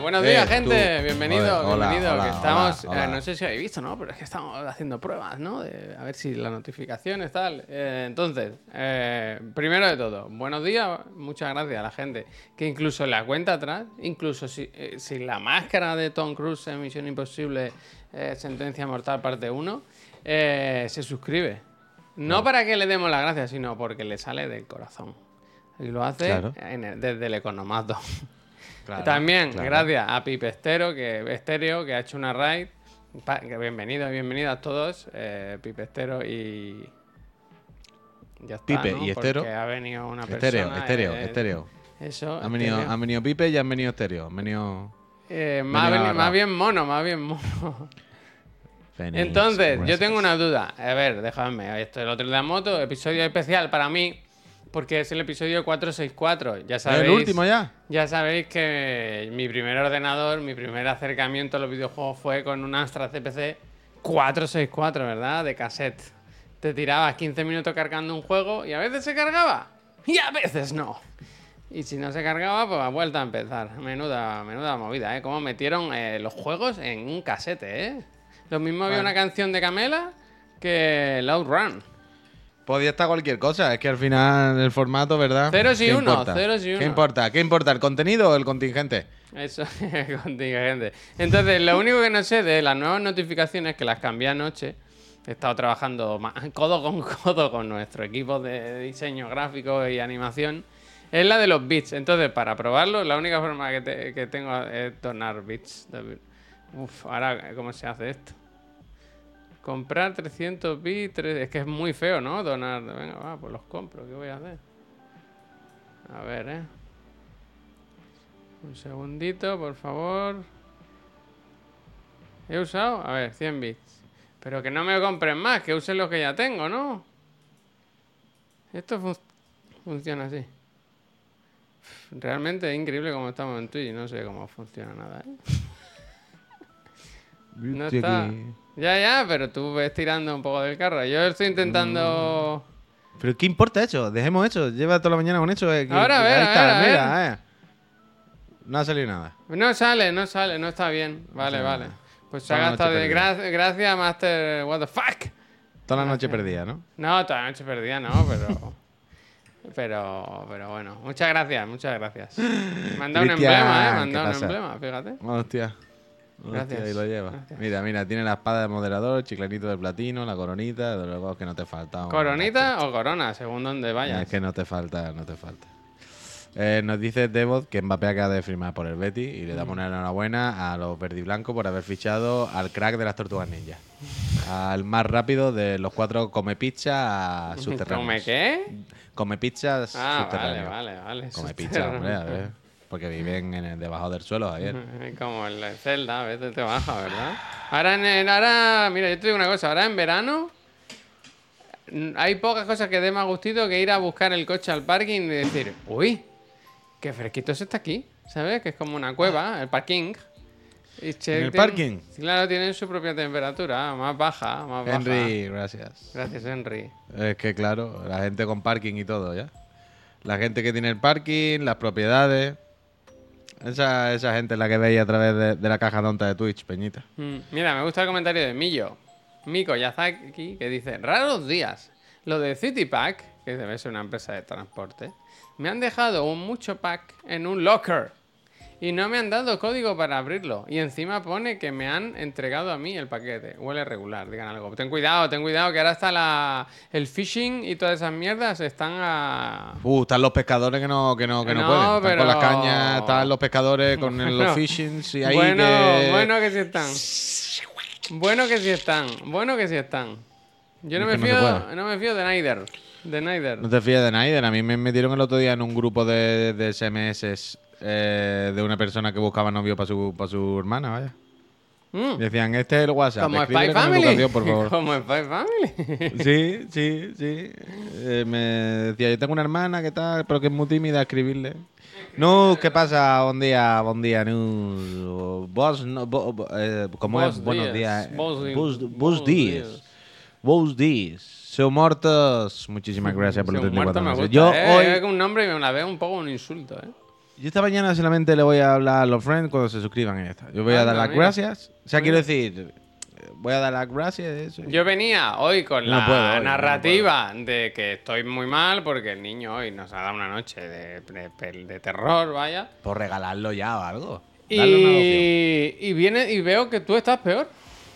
Buenos Eh, días, tú. gente. Bienvenido, hola, bienvenido. hola, que estamos, hola, eh, no sé si habéis visto, ¿no? Pero es que estamos haciendo pruebas, ¿no? De, a ver si las notificaciones, tal. Eh, entonces, eh, primero de todo, buenos días. Muchas gracias a la gente que incluso en la cuenta atrás, incluso si, eh, sin la máscara de Tom Cruise en Misión Imposible, eh, Sentencia Mortal Parte 1, eh, se suscribe. No para que le demos las gracias, sino porque le sale del corazón. Y lo hace Claro. en el- desde el economato. Claro, También, claro. gracias a Pipe Estero, que, Estéreo, que ha hecho una raid. Bienvenidos bienvenidas todos, eh, Pipe Estero y. Ya está, Pipe ¿no? y Estero. Porque ha venido una Estéreo, persona. estéreo, eh, estéreo. Eso. Han venido, estéreo. han venido Pipe y han venido estéreo. Han venido. Eh, más, venido bien mono, más bien mono. Entonces, yo tengo una duda. A ver, déjame. Esto es el otro de la moto, episodio especial para mí, porque es el episodio 464. Ya ¿Es sabéis. el último ya? Ya sabéis que mi primer ordenador, mi primer acercamiento a los videojuegos fue con un Astra CPC 464, ¿verdad? De cassette. Te tirabas 15 minutos cargando un juego y a veces se cargaba y a veces no. Y si no se cargaba, pues a vuelta a empezar. Menuda, menuda movida, ¿eh? Cómo metieron eh, los juegos en un casete, ¿eh? Lo mismo había una canción de Camela que Loud Run. Podía estar cualquier cosa. Es que al final el formato, ¿verdad? Ceros y ¿Qué importa? ceros y ¿Qué unos. importa? ¿Qué importa? ¿El contenido o el contingente? Eso es contingente. Entonces, lo único que no sé de las nuevas notificaciones que las cambié anoche. He estado trabajando codo con codo con nuestro equipo de diseño gráfico y animación. Es la de los bits. Entonces, para probarlo, la única forma que, te- que tengo es donar bits. Uf, ahora, ¿cómo se hace esto? Comprar 300 bits. Es que es muy feo, ¿no? Donar. Venga, va, pues los compro. ¿Qué voy a hacer? A ver, ¿eh? Un segundito, por favor. ¿He usado? A ver, 100 bits. Pero que no me compren más, que usen los que ya tengo, ¿no? Esto fun- funciona así. Realmente es increíble cómo estamos en Twitch. No sé cómo funciona nada, ¿eh? No está. Ya, ya, pero tú ves tirando un poco del carro. Yo estoy intentando... Pero ¿qué importa eso? Dejemos eso. Lleva toda la mañana con eso. eh, que- Ahora, a ver, a ver, a mira, eh. No ha salido nada. No sale, no sale, no está bien. Vale, vale. nada. Pues se ha gastado de gra- gracias, Master. What the fuck? Toda la noche perdida, ¿no? No, toda la noche perdida, no, pero. pero, pero bueno, muchas gracias, muchas gracias. Dado un emblema, ¿eh? Me han ¿qué dado un pasa? emblema, fíjate. Hostia. Gracias. Hostia, ahí lo lleva. Gracias. Mira, mira, tiene la espada de moderador, chiclanito de platino, la coronita, de luego que no te falta. ¿Coronita o corona? Según donde vayas. Es que no te falta, no te falta. Eh, nos dice Devot que Mbappé acaba de firmar por el Betty y le damos una enhorabuena a los verdiblancos por haber fichado al crack de las tortugas ninja. Al más rápido de los cuatro come pizza subterráneos. ¿Come qué? Come pizzas Ah, vale, subterráneos. vale, vale. Come pizza, hombre, a ver, Porque viven en el- debajo del suelo, Javier. Como en la celda, a veces te baja, ¿verdad? Ahora, en ahora, mira, yo te digo una cosa, ahora en verano mm, hay pocas cosas que dé más gustito que ir a buscar el coche al parking y decir, uy, qué fresquito se está aquí, ¿sabes? Que es como una cueva, el parking. Y che- ¿En el tienen- parking? Claro, tienen su propia temperatura, más baja, más baja. Henry, gracias. Gracias, Henry. Es que claro, la gente con parking y todo, ¿ya? La gente que tiene el parking, las propiedades. Esa, esa gente la que veis a través de, de la caja tonta de Twitch, Peñita. Mm, Mira, me gusta el comentario de Millo. Miko Yazaki, que dice, raros días. Lo de CityPack, que debe ser una empresa de transporte, me han dejado un mucho pack en un locker. Y no me han dado código para abrirlo. Y encima pone que me han entregado a mí el paquete. Huele regular, digan algo. Ten cuidado, ten cuidado, que ahora está la, el phishing y todas esas mierdas están a... Uh, están los pescadores que no, que no, que no, No, pueden. Están con las cañas, están los pescadores con Bueno, los y ahí bueno, que... bueno que sí están. Bueno que sí están. Bueno que sí están. Yo no Es me no fío, no me fío de Nider. De Nider. No te fías de Naiden. A mí me metieron el otro día en un grupo de, de SMS eh, de una persona que buscaba novio para su, para su hermana, vaya. Mm, decían, este es el WhatsApp. Como Spy Family. educación, por favor. Como Spy Family. Sí, sí, sí. Eh, me decía, yo tengo una hermana que tal, pero que es muy tímida, escribirle. No, ¿qué pasa? Buen día, buen día, no. Vos, no, bo- bo- eh, ¿cómo es? Buenos días. bos bos días. días. Bos días. Seu mortos. Muchísimas gracias por los Si un 34 muerto me meses. gusta. Yo eh, hoy... un nombre y me la veo un poco un insulto, ¿eh? Yo esta mañana solamente le voy a hablar a los friends cuando se suscriban y ya está. Yo voy a dar las mira. gracias. O sea, quiero decir, voy a dar las gracias. Eso. Yo venía hoy con No la puedo hoy, no narrativa de que estoy muy mal porque el niño hoy nos ha dado una noche de, de- de terror, vaya. Por regalarlo ya o algo. Darle una adopción. Y, y viene y veo que tú estás peor.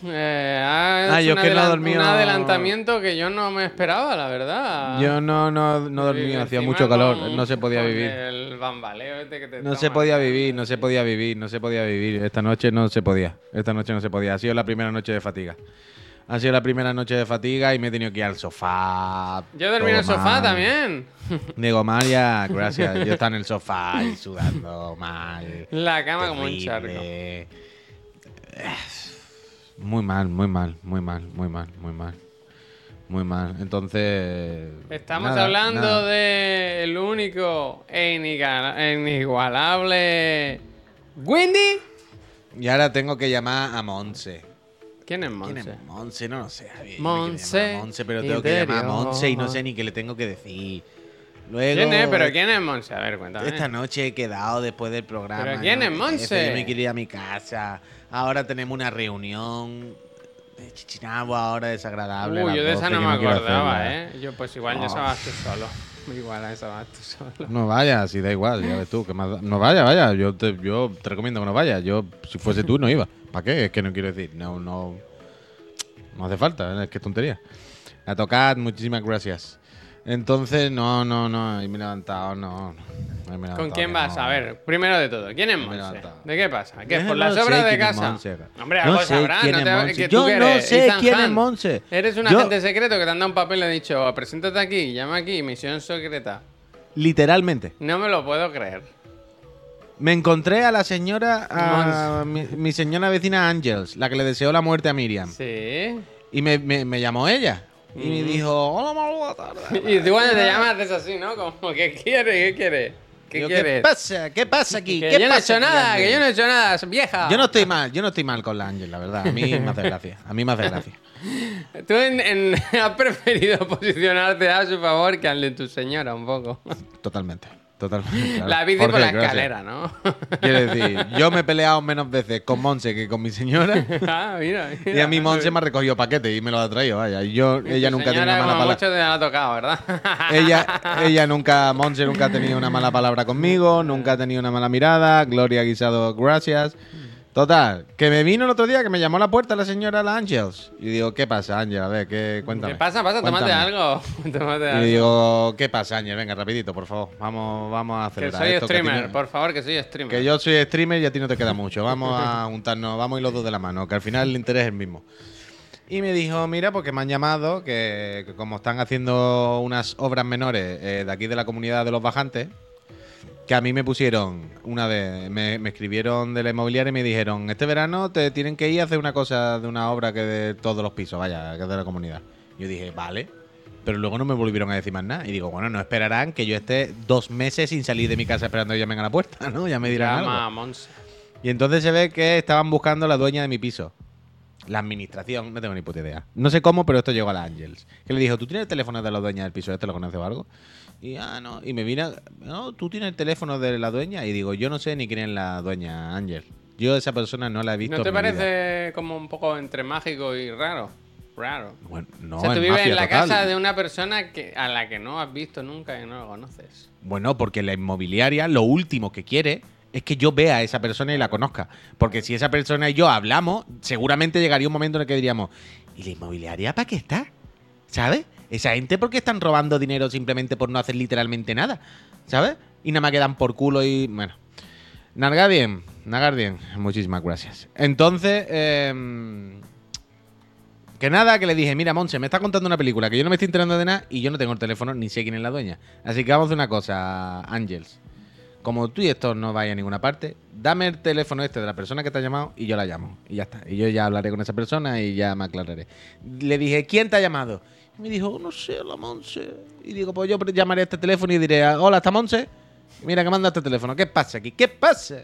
Eh, has Ah, hecho yo que no he adelan- dormido- un adelantamiento que yo no me esperaba, la verdad. Yo no, no, no dormí, Y hacía mucho calor, con- no se podía vivir. El bambaleo este que te No se podía vivir, no se podía vivir, no se podía vivir. Esta noche no se podía. Esta noche no se podía. Ha sido la primera noche de fatiga. Ha sido la primera noche de fatiga y me he tenido que ir al sofá. Yo dormí en el sofá mal. también. Digo, María, gracias. Yo estaba en el sofá y sudando mal. La cama como un charco. Muy mal, muy mal, muy mal, muy mal, muy mal. Muy mal. Entonces. Estamos nada, hablando nada. de el único e e inigualable Windy. Y ahora tengo que llamar a Monse. ¿Quién es ¿Quién Monse? es Monse? No lo sé. Monse Monse, pero tengo que llamar a. Monse y no sé ni qué le tengo que decir. Luego. ¿Quién es? ¿Pero quién es Monse? A ver, cuéntame. Esta noche he quedado después del programa. ¿Pero quién ¿no? es Monse? Yo me quiero ir a mi casa. Ahora tenemos una reunión de chichinabo ahora desagradable. Uy, yo de esa 12, no me acordaba. ¿eh? Yo pues igual ya No. estabas tú solo. Igual a esa vas tú solo. No vayas, si da igual, ya ves tú. que más da- No vayas, vaya. Yo te, yo te recomiendo que no vayas. Yo, si fuese tú, no iba. ¿Para qué? Es que no quiero decir. No, no. No hace falta, es que tontería. A tocar, muchísimas gracias. Entonces, no, no, no. Ahí me he levantado, no. me he ¿Con quién vas? no. A ver, primero de todo, ¿quién es Monse? ¿De qué pasa? ¿Qué por no las obras de casa? Hombre, No algo quién no te- que tú Yo que no sé Ethan quién es. Monse. Eres un Yo- agente secreto que te han dado un papel y le han dicho, "Oh, preséntate aquí, llama aquí, misión secreta. Literalmente. No me lo puedo creer. Me encontré a la señora, a mi, mi señora vecina Ángels, la que le deseó la muerte a Miriam. Sí. Y me, me- me llamó ella. Y me dijo, hola, muy buena tarde. Y tú cuando te llamas haces así, ¿no? Como, ¿qué quieres? ¿Qué quieres? ¿Qué quieres? ¿Qué pasa? ¿Qué pasa aquí? Que ¿Qué yo no he hecho aquí, nada, que yo no he hecho nada, vieja. Yo no estoy mal, yo no estoy mal con la Ángel, la verdad. A mí me hace gracia. A mí me hace gracia. Tú en- en- has preferido posicionarte a su favor que al de tu señora, un poco. Totalmente. Totalmente. claro. La bici por la escalera, ¿no? Quiero decir, yo me he peleado menos veces con Monse que con mi señora. ah, mira, Y mira. a mí Monse me ha recogido paquete y me lo ha traído, vaya. Y yo, Y ella tu nunca ha tenido una mala palabra. mucho te ha tocado, ¿verdad? Ella, ella nunca, Monse nunca ha tenido una mala palabra conmigo, nunca ha tenido una mala mirada. Gloria Guisado, gracias. Total, que me vino el otro día que me llamó a la puerta la señora La Ángels. Y digo, ¿qué pasa, Ángel? A ver, ¿qué, cuéntame. ¿Qué pasa? Pasa, tómate algo. Tómate Y algo. le digo, ¿qué pasa, Ángel? Venga, rapidito, por favor. Vamos, vamos a que acelerar soy esto. que ti streamer, no- por favor, que soy streamer. que yo soy streamer y a ti no te queda mucho. Vamos a juntarnos, vamos a ir los dos de la mano, que al final el interés es el mismo. Y me dijo, mira, porque me han llamado, que, que como están haciendo unas obras menores eh, de aquí de la comunidad de los bajantes, que a mí me pusieron una vez, me, me escribieron de la inmobiliaria y me dijeron, este verano te tienen que ir a hacer una cosa de una obra que de todos los pisos, vaya, que es de la comunidad. Yo dije, vale. Pero luego no me volvieron a decir más nada. Y digo, bueno, no esperarán que yo esté dos meses sin salir de mi casa esperando que llamen a la puerta, ¿no? Ya me dirán algo. Llama a Monse. Y entonces se ve que estaban buscando la dueña de mi piso. La administración, no tengo ni puta idea. No sé cómo, pero esto llegó a la Ángels. Que le dijo, ¿tú tienes el teléfono de la dueña del piso este? ¿Lo conoces o algo? Y, ah, no. Y me vino, no, ¿tú tienes el teléfono de la dueña? Y digo, yo no sé ni quién es la dueña Ángel. Yo esa persona no la he visto ¿No te en mi vida. parece como un poco entre mágico y raro? Raro. Bueno, no, o sea, tú es vives en la total. casa de una persona que, a la que no has visto nunca y no lo conoces. Bueno, porque la inmobiliaria lo último que quiere es que yo vea a esa persona y la conozca. Porque si esa persona y yo hablamos, seguramente llegaría un momento en el que diríamos, ¿y la inmobiliaria para qué está? ¿Sabes? Esa gente, ¿por qué están robando dinero simplemente por no hacer literalmente nada? ¿Sabes? Y nada más quedan por culo y. Bueno. Nargadien, Nagardien, muchísimas gracias. Entonces, em, que nada, que le dije, mira, Monse, me está contando una película que yo no me estoy enterando de nada y yo no tengo el teléfono ni sé quién es la dueña. Así que vamos a una cosa, Ángels. Como tú y esto no vais a ninguna parte, dame el teléfono este de la persona que te ha llamado y yo la llamo. Y ya está. Y yo ya hablaré con esa persona y ya me aclararé. Le dije, ¿quién te ha llamado? Me dijo, no sé, la Monse. Y digo, pues yo llamaré a este teléfono y diré, hola, ¿está Monse? Mira que manda este teléfono. ¿Qué pasa aquí? ¿Qué pasa?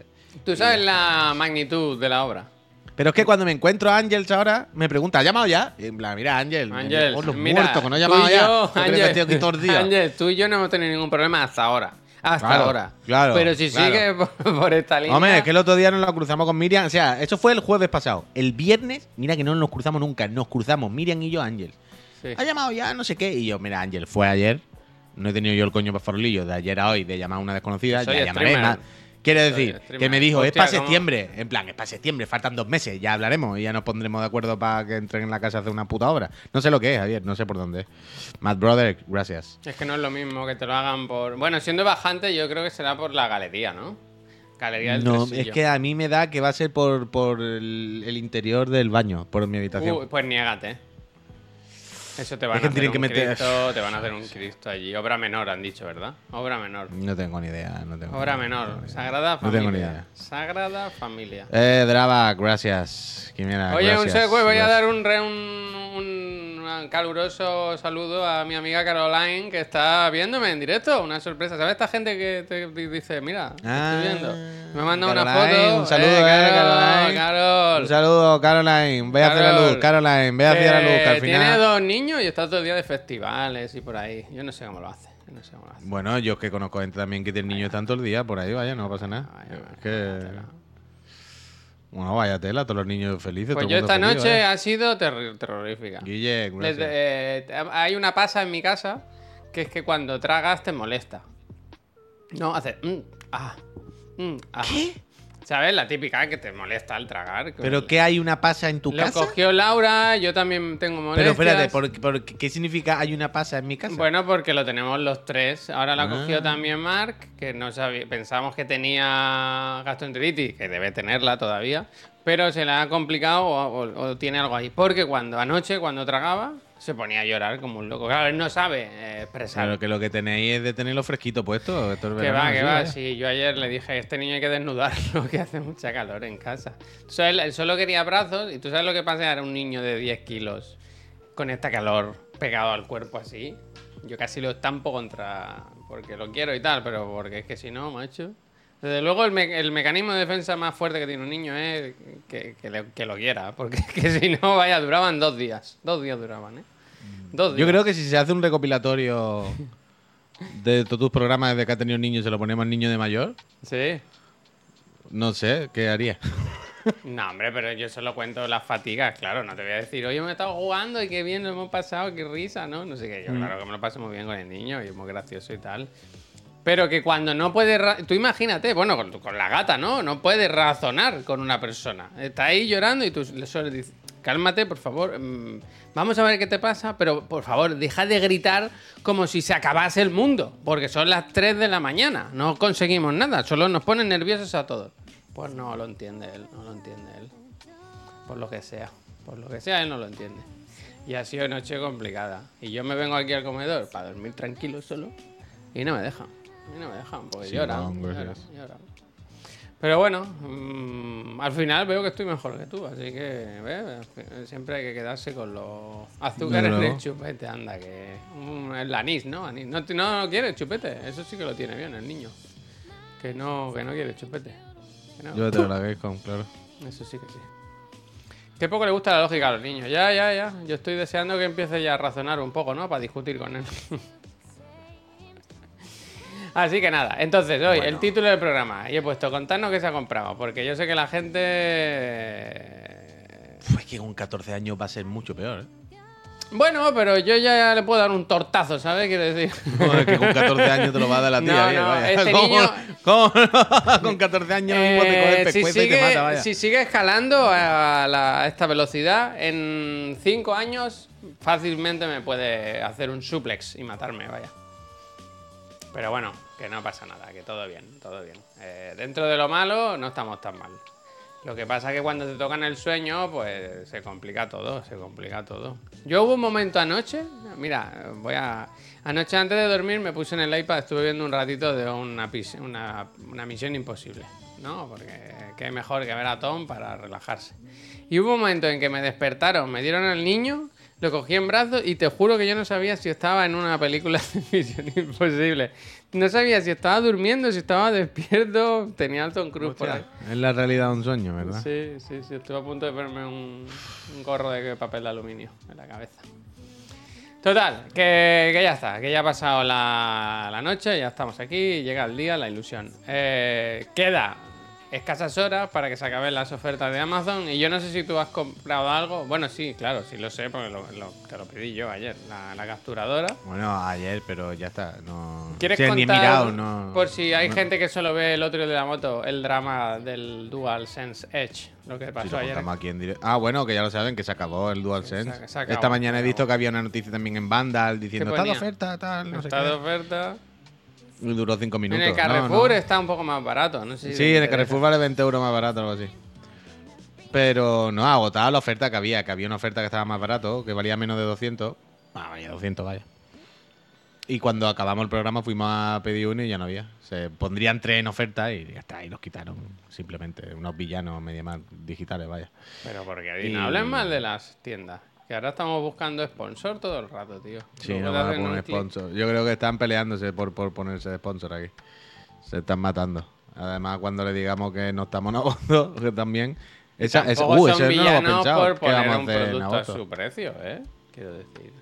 ¿Tú sabes la magnitud de la obra? Pero es que cuando me encuentro a Ángels ahora, me pregunta, ¿ha llamado ya? Y en plan, mira, Ángel, Ángel, oh, los mira, muertos que no ha tú llamado y ya. yo, ¿Tú crees que estoy aquí todo el día? Ángel, tú y yo no hemos tenido ningún problema hasta ahora. Hasta Claro, ahora. claro, Pero si claro. sigue por, por esta línea. Hombre, es que el otro día nos lo cruzamos con Miriam. O sea, eso fue el jueves pasado. El viernes, mira que no nos cruzamos nunca. Nos cruzamos Miriam y yo, Ángel. Sí. Ha llamado ya, no sé qué. Y yo, mira, Ángel, fue ayer. No he tenido yo el coño para farolillo de ayer a hoy de llamar a una desconocida. Soy ya llamaré streamer. Quiero decir, que me dijo, es para ¿cómo? septiembre. En plan, es para septiembre, faltan dos meses. Ya hablaremos y ya nos pondremos de acuerdo para que entren en la casa a hacer una puta obra. No sé lo que es, Javier, no sé por dónde es. Matt Brother, gracias. Es que no es lo mismo que te lo hagan por. Bueno, siendo bajante, yo creo que será por la galería, ¿no? Galería del No, Tresillo. es que a mí me da que va a ser por, por el, el interior del baño, por mi habitación. Uy, pues niégate. Eso te van Es que a hacer que un meter- Cristo, te van a hacer un Cristo allí. Obra menor, han dicho, ¿verdad? Obra menor. No tengo ni idea, no tengo Obra idea. menor. Sagrada No familia. tengo ni idea. Sagrada familia. Eh, Drava, gracias. Quimera, Oye, un segue, voy a dar un, re- un, un caluroso saludo a mi amiga Caroline que está viéndome en directo. Una sorpresa. ¿Sabes esta gente que te di- dice, mira, te Ah, estoy viendo? Me manda una Caroline, foto. un saludo, eh, eh, Carol, Caroline. Carol. Un saludo, Caroline. Ve hacia la Carol. luz, Caroline. Ve hacia la luz, que al Que Tiene final. dos niños y está todo el día de festivales y por ahí. Yo no sé cómo lo hace. No sé cómo lo hace. Bueno, yo que conozco gente también que tiene niños tanto el día, por ahí, vaya, no pasa nada. Vaya, es que. Bueno, vaya tela, todos los niños felices. Pues todo yo esta feliz, noche ha sido terrorífica. Guille, gracias. Desde- eh, hay una pasa en mi casa que es que cuando tragas te molesta. No, hace. mm, ah, mm, ah. ¿Sabes? La típica que te molesta al tragar. que- ¿Pero qué hay una pasa en tu Lo casa? cogió Laura, yo también tengo Pero molestias. espérate, ¿por, por- qué significa hay una pasa en mi casa? Bueno, porque lo tenemos los tres. Ahora la cogió Ah. también Mark, que no sabía, pensamos que tenía gastroenteritis, que debe tenerla todavía, pero se le ha complicado o, o- o tiene algo ahí. Porque cuando anoche, cuando tragaba, se ponía a llorar como un loco. Claro, él no sabe eh, expresar. Pero que lo que tenéis es de tenerlo fresquito puesto. Esto es Que va, que va. vaya. Sí, yo ayer le dije, este niño hay que desnudarlo, que hace mucha calor en casa. Sea, él, él solo quería brazos y tú sabes lo que pasa, era un niño de 10 kilos con esta calor pegado al cuerpo así. Yo casi lo estampo contra... porque lo quiero y tal, pero porque es que si no, macho... Desde luego el, me- el mecanismo de defensa más fuerte que tiene un niño es que, que le- que lo quiera, porque que si no, vaya, duraban dos días. Dos días duraban, ¿eh? Dos días. Yo creo que si se hace un recopilatorio de todos tus programas desde que ha tenido niños y se lo ponemos al niño de mayor, Sí. no sé, ¿qué haría? No, hombre, pero yo solo cuento las fatigas, claro. No te voy a decir, oye, me he estado jugando y qué bien lo hemos pasado, qué risa, ¿no? No sé qué. Yo, claro que me lo paso muy bien con el niño y es muy gracioso y tal. Pero que cuando no puedes. Tú imagínate, bueno, con, la gata, ¿no? No puedes razonar con una persona. Está ahí llorando y tú le dices, cálmate, por favor. mm, Vamos a ver qué te pasa, pero por favor, deja de gritar como si se acabase el mundo. Porque son las 3 de la mañana. No conseguimos nada, solo nos ponen nerviosos a todos. Pues no lo entiende él, no lo entiende él. Por lo que sea. Por lo que sea, él no lo entiende. Y ha sido noche complicada. Y yo me vengo aquí al comedor para dormir tranquilo solo. Y no me dejan. Y no me dejan, porque Sí, lloran, lloran, lloran. Pero bueno, mm, al final veo que estoy mejor que tú. Así que siempre hay que quedarse con los azúcares Desde del luego. chupete. Anda, que. el anís, ¿no? Anís. No, no, no quiere chupete. Eso sí que lo tiene bien el niño. Que no, que no quiere chupete. No. Yo te lo la con, claro. Eso sí que sí. Qué poco le gusta la lógica a los niños. Ya, ya, ya. Yo estoy deseando que empiece ya a razonar un poco, ¿no? Para discutir con él. Así que nada. Entonces, hoy, el título del programa. Y he puesto, contarnos qué se ha comprado. Porque yo sé que la gente... Pues que con 14 años va a ser mucho peor, ¿eh? Bueno, pero yo ya le puedo dar un tortazo, ¿sabes? Quiero decir... Joder, que con 14 años te lo va a dar la tía. No, bien, no, vaya. este ¿Cómo- niño- cómo no? con 14 años mismo te coge el Eh, si, pescuezo y te sigue, mata, vaya. si sigue escalando a, la- a esta velocidad, en 5 años fácilmente me puede hacer un suplex y matarme, vaya. Pero bueno, que no pasa nada, que todo bien, todo bien. Eh, dentro de lo malo no estamos tan mal. Lo que pasa es que cuando te tocan el sueño, pues se complica todo, se complica todo. Yo hubo un momento anoche, mira, voy a... Anoche antes de dormir me puse en el iPad, estuve viendo un ratito de una, una, una misión imposible, ¿no? Porque qué mejor que ver a Tom para relajarse. Y hubo un momento en que me despertaron, me dieron al niño, lo cogí en brazos y te juro que yo no sabía si estaba en una película de misión imposible. No sabía si estaba durmiendo, si estaba despierto, tenía al Tom Cruise por ahí. Es la realidad un sueño, ¿verdad? Sí, sí, sí. Estuve a punto de un, un gorro de papel de aluminio en la cabeza. Total, que, que ya está, que ya ha pasado la, la noche, ya estamos aquí, llega el día, la ilusión. Eh, queda escasas horas para que se acaben las ofertas de Amazon y yo no sé si tú has comprado algo. Bueno, sí, claro, sí lo sé porque lo, lo- te lo pedí yo ayer, la, la capturadora. Bueno, ayer, pero ya está. No. ¿Quieres Sí, ni he contar, mirado, no. por si hay no- gente que solo ve el otro de la moto, el drama del DualSense Edge, lo que pasó lo ayer? aquí en. Ah, bueno, que ya lo saben, que se acabó el DualSense. Se- se acabó, Esta mañana he visto que había una noticia también en Vandal diciendo ¿Qué está de oferta, tal, no sé Está de qué. oferta. Duró cinco minutos. En el Carrefour no. está un poco más barato, no sé si Sí, en el. Carrefour vale 20 euros más barato, algo así. Pero no, agotaba la oferta que había, que había una oferta que estaba más barato, que valía menos de 200. Ah, valía 200, vaya. Y cuando acabamos el programa fuimos a pedir uno y ya no había. Se pondrían tres en oferta y ya está, y los quitaron. Simplemente unos villanos medio más digitales, vaya. Pero porque Y- no hablen mal de las tiendas. Que ahora estamos buscando sponsor todo el rato, tío. Sí, no van a poner un sponsor. Yo creo que están peleándose por, por ponerse de sponsor aquí. Se están matando. Además, cuando le digamos que no estamos en agosto, que también. Esa, uh, ese no lo pensado. por ¿Qué poner vamos a un hacer en producto a su precio, ¿eh? Quiero decir.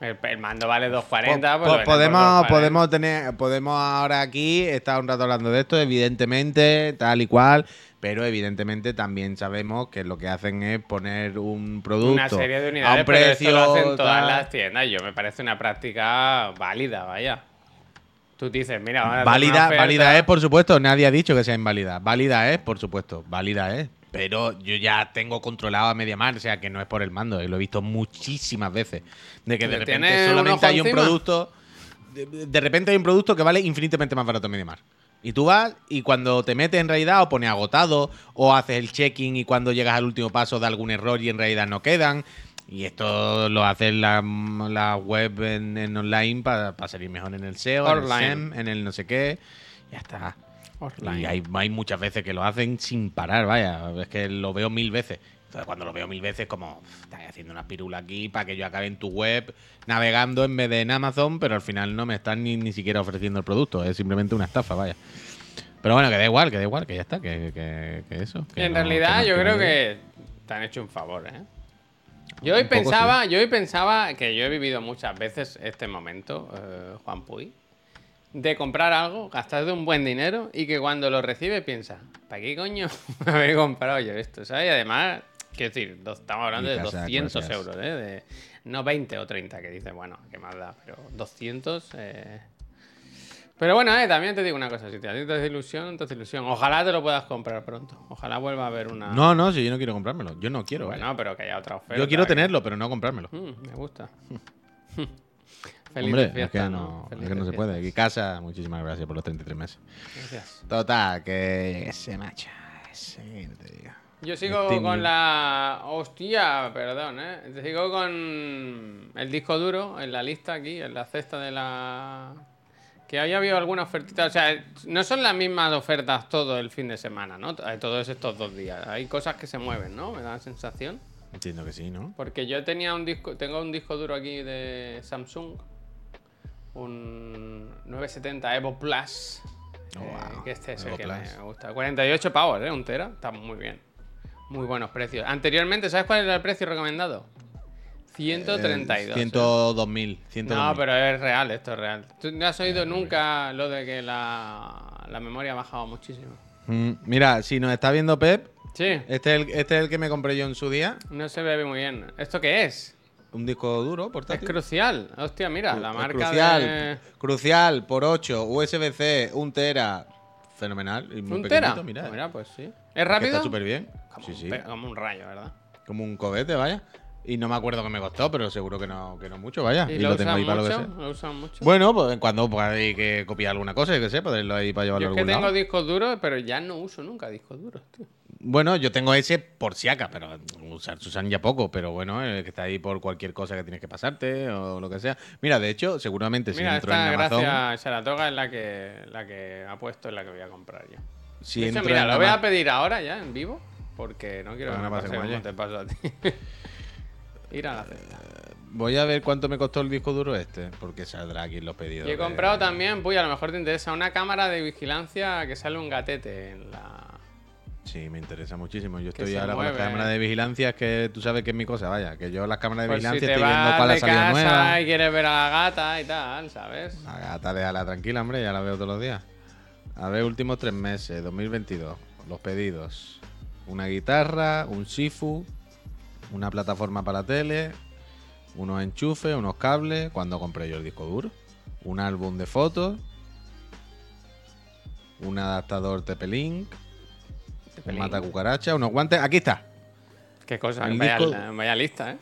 El, el mando vale 2.40, Po- pues po- por podemos, 2.40. podemos tener, podemos ahora aquí estar un rato hablando de esto, evidentemente, tal y cual, pero evidentemente también sabemos que lo que hacen es poner un producto Una serie de a unidades, un pero precio esto lo hacen todas tal. las tiendas. Yo me parece una práctica válida, vaya. Tú dices, mira, vamos a Válida, válida es, por supuesto, nadie ha dicho que sea inválida. Válida es, por supuesto, válida es. Pero yo ya tengo controlado a MediaMarkt, o sea que no es por el mando, y lo he visto muchísimas veces. De que de ¿Le repente un solamente hay un encima? producto. De, de repente hay un producto que vale infinitamente más barato en MediaMarkt. Y tú vas y cuando te metes en realidad o pone agotado o haces el checking y cuando llegas al último paso da algún error y en realidad no quedan. Y esto lo hacen la, la web en, en online para salir mejor en el SEO, en el Online. SEM, en el no sé qué. Ya está. Online. Y hay, hay muchas veces que lo hacen sin parar, vaya. Es que lo veo mil veces. Entonces, cuando lo veo mil veces, como, "Uf, estás haciendo una pirula aquí para que yo acabe en tu web navegando en vez de en Amazon, pero al final no me están ni, ni siquiera ofreciendo el producto. Es simplemente una estafa, vaya. Pero bueno, que da igual, que da igual, que ya está, que, que- que eso. que en no- realidad, no- yo creo que te han hecho un favor, ¿eh? Yo hoy poco pensaba, yo hoy pensaba que yo he vivido muchas veces este momento, eh, Juan Puy, de comprar algo, gastarte un buen dinero y que cuando lo recibe piensa, ¿para qué coño me habré comprado yo esto? ¿Sabes? Y además, quiero decir, estamos hablando de casa, 200 gracias. euros, ¿eh? De- no 20 o 30, que dice, bueno, qué más da, pero 200. eh. Pero bueno, eh, también te digo una cosa, si te haces ilusión, te hace ilusión. Ojalá te lo puedas comprar pronto. Ojalá vuelva a haber una... No, no, si yo no quiero comprármelo. Yo no quiero. Bueno, pero que haya otra oferta. yo quiero que- tenerlo, pero no comprármelo. Mm, me gusta. Feliz Hombre, es fiesta, que no, es que no se puede. Y casa, muchísimas gracias por los 33 meses. Gracias. Total, que se macha. Sí, no te digo. Yo sigo con la. Hostia, perdón, ¿eh? Sigo con el disco duro en la lista aquí, en la cesta de la. Que haya habido alguna ofertita. O sea, no son las mismas ofertas todo el fin de semana, ¿no? Eh, Todos estos dos días. Hay cosas que se mueven, ¿no? Me da la sensación. Entiendo que sí, ¿no? Porque yo tenía un disco, tengo un disco duro aquí de Samsung, un 970 Evo Plus, Oh, eh, wow. que este es Evo el que Plus. me gusta. 48 pavos, ¿eh? Un tera, está muy bien. Muy buenos precios. Anteriormente, ¿sabes cuál era el precio recomendado? 132. ¿eh? 102.000. 102.000. No, pero es real, esto es real. ¿Tú no has oído nunca lo de que la, la memoria ha bajado muchísimo? Mm, Mira, si nos está viendo Pep, Sí, este es, el, este es el que me compré yo en su día. no se ve muy bien. ¿Esto qué es? Un disco duro, Es portátil. crucial. Hostia, mira, la Es marca crucial, de... crucial, por 8, USB-C, 1 tera. Fenomenal. ¿Un tera? mira. Mira, pues sí. ¿Es rápido? Está súper bien. Como, Sí, un sí. pe- como un rayo, ¿verdad? Como un cohete, vaya. Y no me acuerdo que me costó, pero seguro que no, que no mucho, vaya. ¿Y, Y, lo, lo tengo ahí para lo que sea. ¿Lo usan mucho? Bueno, pues cuando hay que copiar alguna cosa, yo que sé, ponerlo ahí para llevarlo Yo a es que algún tengo lado. discos duros, pero ya no uso nunca discos duros, tío. Bueno, yo tengo ese por si acaso, pero usar se usan ya poco, pero bueno, eh, que está ahí por cualquier cosa que tienes que pasarte o lo que sea. Mira, de hecho, seguramente si Mira, entro esta en Amazon, gracia Saratoga es la que, la que ha puesto, es la que voy a comprar yo. si De hecho, entro mira, lo voy a pedir ahora ya, en vivo, porque no quiero que me pase como te paso a ti. Ir a la cesta. voy a ver cuánto me costó el disco duro este, porque saldrá aquí los pedidos. Y he de- comprado también, puy, a lo mejor te interesa, una cámara de vigilancia que sale un gatete en la... Sí, me interesa muchísimo. Yo estoy ahora con mueve. las cámaras de vigilancia, es que tú sabes que es mi cosa, vaya. Que yo las cámaras de Pues si vigilancia te estoy viendo cuál ha salido nueva. y quieres ver a la gata y tal, ¿sabes? La gata, déjala tranquila, hombre, ya la veo todos los días. A ver, últimos tres meses, 2022. Los pedidos. Una guitarra, un Sifu, una plataforma para tele, unos enchufes, unos cables, cuando compré yo el disco duro, un álbum de fotos, un adaptador TP-Link, un mata cucaracha, unos guantes. Aquí está. Qué cosa, vaya, disco- vaya lista, ¿eh?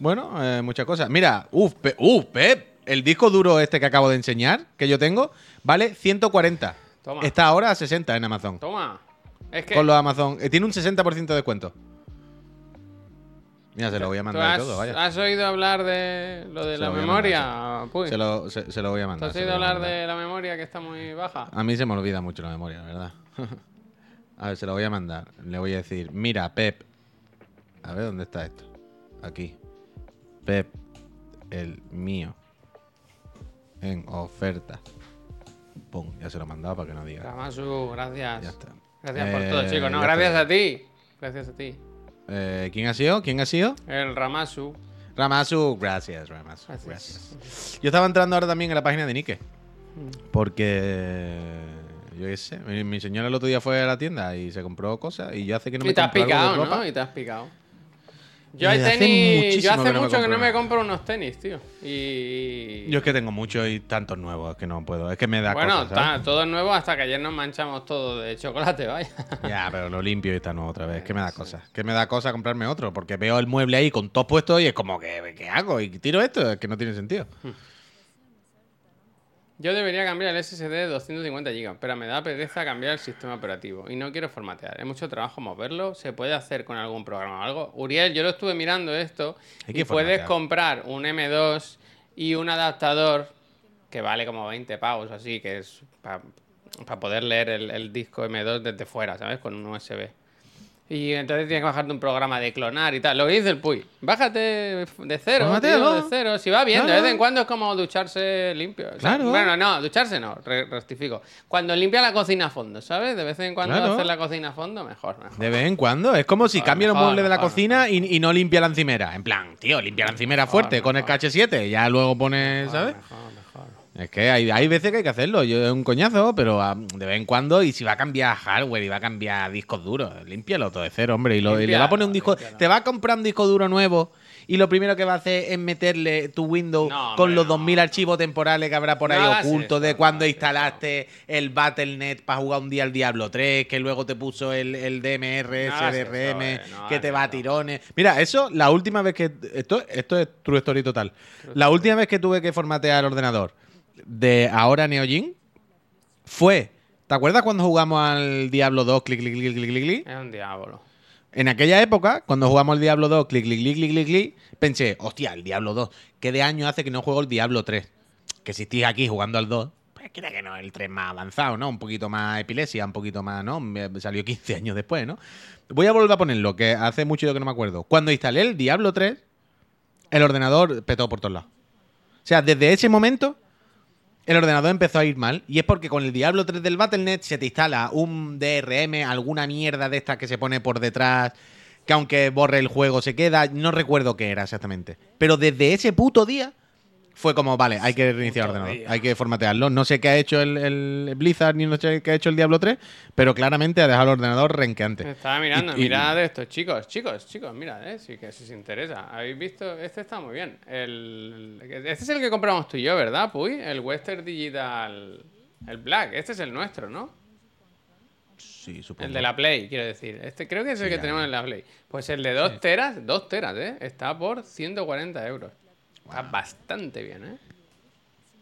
Bueno, eh, muchas cosas. Mira, uff, Pe- uf, Pep, el disco duro este que acabo de enseñar, que yo tengo, vale 140. Toma. Está ahora a 60 en Amazon. Toma. Es que Con los Amazon. eh, tiene un 60% de descuento. Mira, se lo voy a ¿tú mandar has, todo, vaya. has oído hablar de lo de Se la lo memoria? Se lo, se, se lo voy a ¿Tú mandar. has oído hablar de la memoria que está muy baja? A mí se me olvida mucho la memoria, ¿verdad? a ver, se lo voy a mandar. Le voy a decir, mira, Pep. A ver, ¿dónde está esto? Aquí. Pep, el mío. En oferta. Pum, ya se lo he mandado para que no diga. Ramasu, gracias. Ya está. Gracias por Eh, todo, chicos. No, gracias a ti. Gracias a ti. Eh, ¿Quién ha sido? ¿Quién ha sido? El Ramasu. Ramasu, gracias, Ramasu. Gracias. Gracias. Yo estaba entrando ahora también en la página de Nike. Mm. Porque. Yo qué sé. Mi, mi señora el otro día fue a la tienda y se compró cosas. Y yo hace que no me y te has compro algo de picado, ropa. ¿no? Y te has picado. Yo, hay tenis, yo hace que no me mucho que no me compro unos tenis, tío. Y. Yo es que tengo muchos y tantos nuevos que no puedo. Es que me da bueno, cosas, ¿sabes? está todo nuevo hasta que ayer nos manchamos todo de chocolate, vaya. Ya, pero lo limpio y está nuevo otra vez. Es que me da cosas. Que me da cosas comprarme otro. Porque veo el mueble ahí con todo puesto y es como que, ¿qué hago? ¿Y tiro esto? Es que no tiene sentido. Yo debería cambiar el SSD de 250 GB, pero me da pereza cambiar el sistema operativo y no quiero formatear. Es mucho trabajo moverlo. ¿Se puede hacer con algún programa o algo? Uriel, yo lo estuve mirando esto Hay y puedes formatear. comprar un M2 y un adaptador que vale como 20 pavos, así que es para poder leer el, el disco M2 desde fuera, ¿sabes? Con un USB. Y entonces tienes que bajarte un programa de clonar y tal. Lo que dice el Puy. Bájate de cero, tío, de cero. Si va bien, de vez en cuando es como ducharse limpio. Claro. Bueno, no, ducharse no, re- rectifico. Cuando limpia la cocina a fondo, ¿sabes? De vez en cuando Claro. hacer la cocina a fondo, mejor, mejor. De vez en cuando. Es como si Mejor, cambia los muebles de la mejor, cocina y, y no limpia la encimera. En plan, tío, limpia la encimera fuerte con el mejor. KH7. Ya luego pones, ¿sabes? Es que hay, hay veces que hay que hacerlo. Yo es un coñazo, pero ah, de vez en cuando. Y si va a cambiar hardware y va a cambiar discos duros, límpialo todo de cero, hombre. Y, lo- y le va a poner un disco. Te va a comprar un disco duro nuevo. Y lo primero que va a hacer es meterle tu Windows No, con hombre, los no. 2000 archivos temporales que habrá por ahí ocultos de cuando instalaste el Battle.net para jugar un día al Diablo 3, que luego te puso el, el DMR, SDRM, eso, eh, que te va a tirones. Mira, eso, la última vez que. Esto, esto es True Story total. La última vez que tuve que formatear el ordenador de ahora Neogin fue. ¿Te acuerdas cuando jugamos al Diablo 2 clic, clic, clic, clic, clic, clic? Es un diablo. En aquella época, cuando jugamos al Diablo 2 clic, clic, clic, clic, clic, clic, pensé, hostia, el Diablo 2, ¿qué de año hace que no juego el Diablo 3? Que si estoy aquí jugando al 2, pues quiera que no, el 3 más avanzado, ¿no? Un poquito más epilepsia, un poquito más, ¿no? Me salió 15 años después, ¿no? Voy a volver a ponerlo, que hace mucho yo que no me acuerdo. Cuando instalé el Diablo 3, el ordenador petó por todos lados. O sea, desde ese momento, el ordenador empezó a ir mal. Y es porque con el Diablo 3 del Battle.net se te instala un DRM, alguna mierda de estas que se pone por detrás, que aunque borre el juego se queda. No recuerdo qué era exactamente. Pero desde ese puto día fue como, vale, hay que reiniciar el ordenador, hay que formatearlo. No sé qué ha hecho el, el Blizzard ni no sé qué ha hecho el Diablo 3, pero claramente ha dejado el ordenador renqueante. Estaba mirando, Y- y- mirad esto, chicos, chicos, chicos, mirad, eh, sí que si os interesa. ¿Habéis visto? Este está muy bien. El, este es el que compramos tú y yo, ¿verdad, Puy? El Western Digital, el Black. Este es el nuestro, ¿no? Sí, supongo. El de la Play, quiero decir. Este creo que es el Sí, que ya, tenemos en la Play. Pues el de 2 teras, 2 teras, ¿eh? Está por 140 euros. Está bastante bien, ¿eh?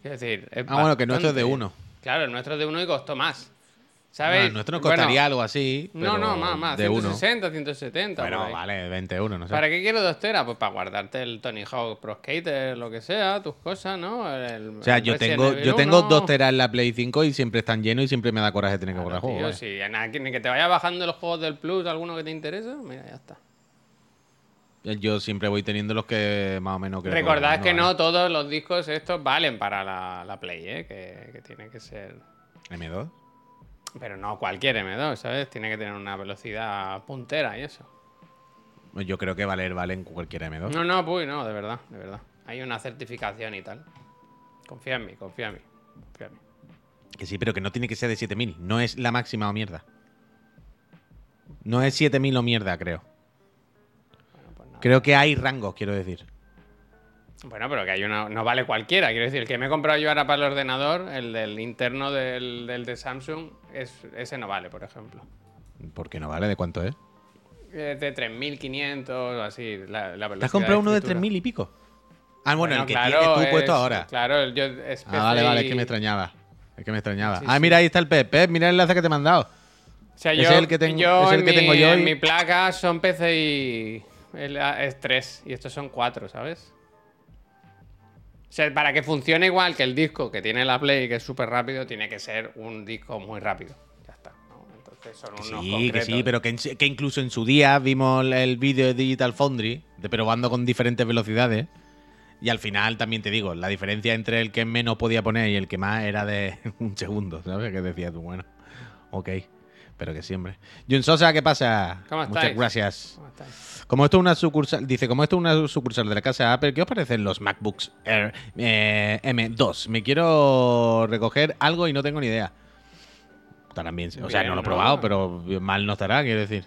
Quiero decir, es Ah, bueno, que nuestro es de uno. Claro, el nuestro es de uno y costó más. ¿Sabes? el nuestro nos Bueno, costaría algo así. No, pero no, más, más. De uno. 160, 170. por Bueno, ahí. vale, 20 euros, no sé. ¿Para qué quiero 2 teras? Pues para guardarte el Tony Hawk Pro Skater, lo que sea, tus cosas, ¿no? El- O sea, el yo tengo, yo tengo 1. dos teras en la Play 5 y siempre están llenos y siempre me da coraje tener que Claro, juegos. sí, ni que te vaya bajando los juegos del Plus, alguno que te interesa, mira, ya está. Yo siempre voy teniendo los que más o menos creo Recordad que no vale. todos los discos estos valen para la, la Play, ¿eh? Que, que tiene que ser... M2. Pero no cualquier M2, ¿sabes? Tiene que tener una velocidad puntera y eso. Yo creo que valer vale en cualquier M2. No, no, pues no, de verdad, de verdad. Hay una certificación y tal. Confía en mí, confía en mí. Confía en mí. Que sí, pero que no tiene que ser de 7000. No es la máxima o mierda. No es 7000 o mierda, creo. Creo que hay rangos, quiero decir. Bueno, pero que hay una. No vale cualquiera. Quiero decir, el que me he comprado yo ahora para el ordenador, el del interno del, del de Samsung, es, ese no vale, por ejemplo. ¿Por qué no vale? ¿De cuánto es? Es de 3500 o así. La, la ¿Te has velocidad comprado uno de escritura. 3000 y pico? Ah, bueno, el que claro, tienes tú es- puesto ahora. Claro, yo es Ah, vale, vale, es que me extrañaba. Es que me extrañaba. Sí, ah, sí. mira, ahí está el. Pep, mira el enlace que te he mandado. O sea, Ese yo, es el que tengo- yo ese es el en, que mi, tengo yo en y- mi placa son PCI es 3 y estos son 4, ¿sabes? O sea, para que funcione igual que el disco que tiene la Play, que es súper rápido, tiene que ser un disco muy rápido. Ya está. ¿no? Entonces son unos Sí, que concretos. sí, pero que, que incluso en su día vimos el vídeo de Digital Foundry, de probando con diferentes velocidades. Y al final también te digo, la diferencia entre el que menos podía poner y el que más era de un segundo, ¿sabes? Que decías tú, bueno, ok, pero que siempre. Jun Sosa, ¿qué pasa? ¿Cómo Muchas estáis? gracias. ¿Cómo estáis? Como esto es una sucursal, dice, como esto es una sucursal de la casa Apple, ¿qué os parecen los MacBooks Air eh, M2? Me quiero recoger algo y no tengo ni idea. Estarán bien, o sea, Bien, no lo he ¿no? probado, pero mal no estará, quiero decir.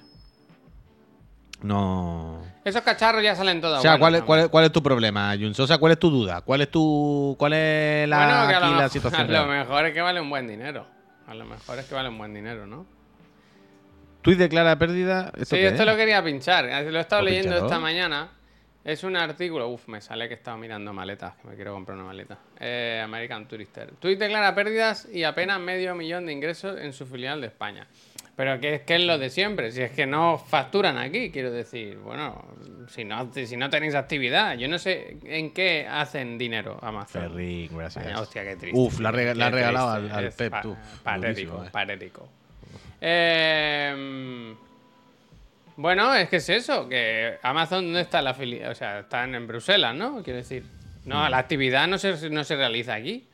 No. Esos cacharros ya salen todos. O sea, ¿cuál es, ¿no? cuál, es, cuál es tu problema, Jun Sosa? ¿Cuál es tu duda? ¿Cuál es tu. ¿Cuál es la, Bueno, aquí situación? a lo real? mejor es que vale un buen dinero. A lo mejor es que vale un buen dinero, ¿no? Tweet declara pérdida. ¿Esto Sí, esto es? lo quería pinchar. Lo he estado leyendo esta mañana. Es un artículo. Uf, me sale que he estado mirando maletas, que me quiero comprar una maleta. Eh, American Tourister. Tweet declara pérdidas y apenas medio millón de ingresos en su filial de España. Pero que es que es lo de siempre. Si es que no facturan aquí, quiero decir. Bueno, si no, si no tenéis actividad. Yo no sé en qué hacen dinero Amazon. Ferri, gracias. Hostia, qué triste. Uf, la, Qué la ha regalado al, al Pep, tú. Patético, eh. patético. Eh, bueno, es que es eso, que Amazon no está la filial, o sea, están en Bruselas, ¿no? Quiero decir, no, la actividad no se, no se realiza aquí.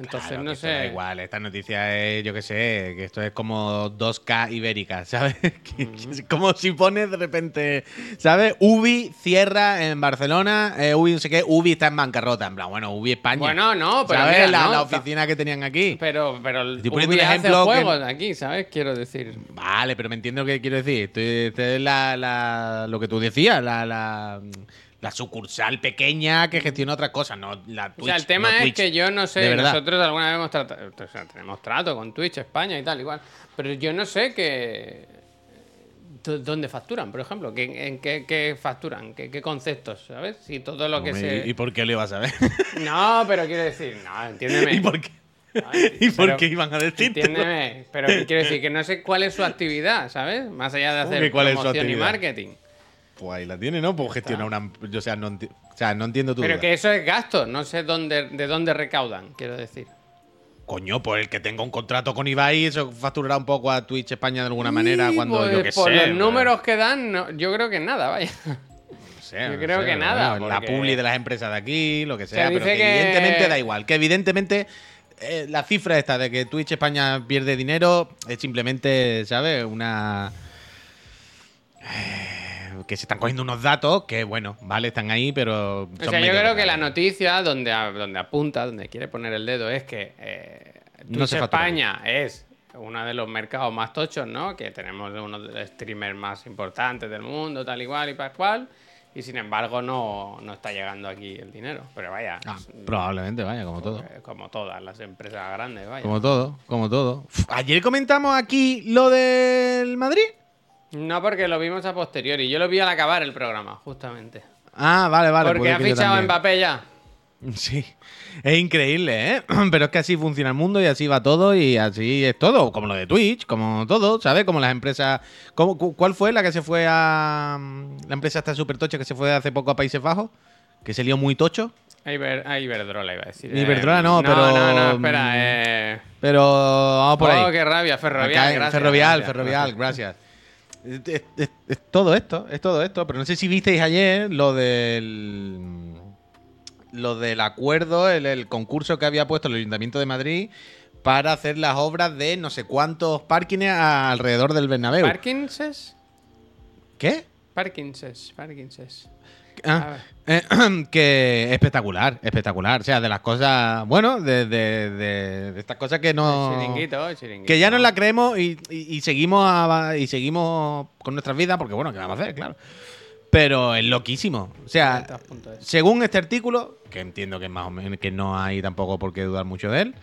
Entonces, Claro, no esto Da sé. igual, esta noticia es, yo qué sé, que esto es como 2K ibérica, ¿sabes? Como si pones de repente, ¿sabes? Ubi cierra en Barcelona, eh, Ubi no sé qué, Ubi está en bancarrota. En plan, bueno, Ubi España. Bueno, no, pero ¿Sabes? mira, la, no, la oficina que tenían aquí. Pero, pero el Ubi un hace ejemplo que- juegos aquí, ¿sabes? Quiero decir. Vale, pero me entiendo lo que quiero decir. Esto, esto es la, la- lo que tú decías, la, la, sucursal pequeña que gestiona otras cosas, no la Twitch. o sea, el tema no es Twitch. que yo no sé, nosotros alguna vez hemos tratado, o sea, tenemos trato con Twitch España y tal, igual, pero yo no sé qué, d- dónde facturan, por ejemplo, ¿Qué- en qué, qué facturan, ¿Qué, qué conceptos, ¿sabes? Si todo lo que Hombre, se... ¿Y por qué lo ibas a ver? No, pero quiero decir, no, entiéndeme. ¿Y por qué? Ay, ¿Y por qué iban a decirte? Entiéndeme, pero que quiero decir que no sé cuál es su actividad, ¿sabes? Más allá de ¿Cómo hacer que promoción y marketing. Pues ahí la tiene, ¿no? Pues gestiona una. Yo, o, sea, no enti- o sea, no entiendo tu Pero duda. que eso es gasto, no sé dónde, de dónde recaudan, quiero decir. Coño, pues el que tenga un contrato con Ibai, eso facturará un poco a Twitch España de alguna manera cuando pues, yo que por sé. los pero- números que dan, no- yo creo que nada, vaya. no sé, yo no creo sé, que pero nada, bueno, La publi de las empresas de aquí, lo que sea. pero dice que, que- evidentemente da igual. Que evidentemente eh, la cifra esta de que Twitch España pierde dinero es simplemente, ¿sabes? Una. eh, Que se están cogiendo unos datos que, bueno, vale, están ahí, pero. O sea, yo creo que la noticia donde, donde apunta, donde quiere poner el dedo, es que eh, No se España es uno de los mercados más tochos, ¿no? Que tenemos uno de los streamers más importantes del mundo, tal igual y pascual. Y sin embargo, no, no está llegando aquí el dinero. Pero vaya, Ah, probablemente, vaya, como todo. eh, como todas las empresas grandes, vaya. Como todo, como todo. Ayer comentamos aquí lo del Madrid. No, porque lo vimos a posteriori. Yo lo vi al acabar el programa, justamente. Ah, vale, vale. porque puede ha fichado a. Mbappé ya. Sí, es increíble, ¿eh? Pero es que así funciona el mundo y así va todo y así es todo, como lo de Twitch, como todo, ¿sabes? Como las empresas... ¿Cómo- cu- ¿Cuál fue la que se fue a... La empresa esta súper tocha que se fue hace poco a Países Bajos? Que se lió muy tocho. A Iber- a Iberdrola iba a decir. Iberdrola no, no, pero- No, no, espera. mm, Eh... Pero vamos por oh, ahí. qué rabia, Ferrovial. Acá gracias, ferrovial, gracias, ferrovial, gracias. gracias. Es, es- es- es todo esto, es todo esto. Pero no sé si visteis ayer lo del. Lo del acuerdo, el, el concurso que había puesto el Ayuntamiento de Madrid para hacer las obras de no sé cuántos parkings alrededor del Bernabéu. ¿Parkinses? ¿Qué? Parkinses, Parkinses. Ah, eh, que espectacular, espectacular. O sea, de las cosas, bueno, de, de- de- de estas cosas que no... Chiringuito, chiringuito. Que ya nos la creemos y, y- y seguimos a- y seguimos con nuestras vidas, porque bueno, ¿qué vamos a hacer? Claro. Pero es loquísimo. O sea, según este artículo, que entiendo que más o menos que no hay tampoco por qué dudar mucho de él,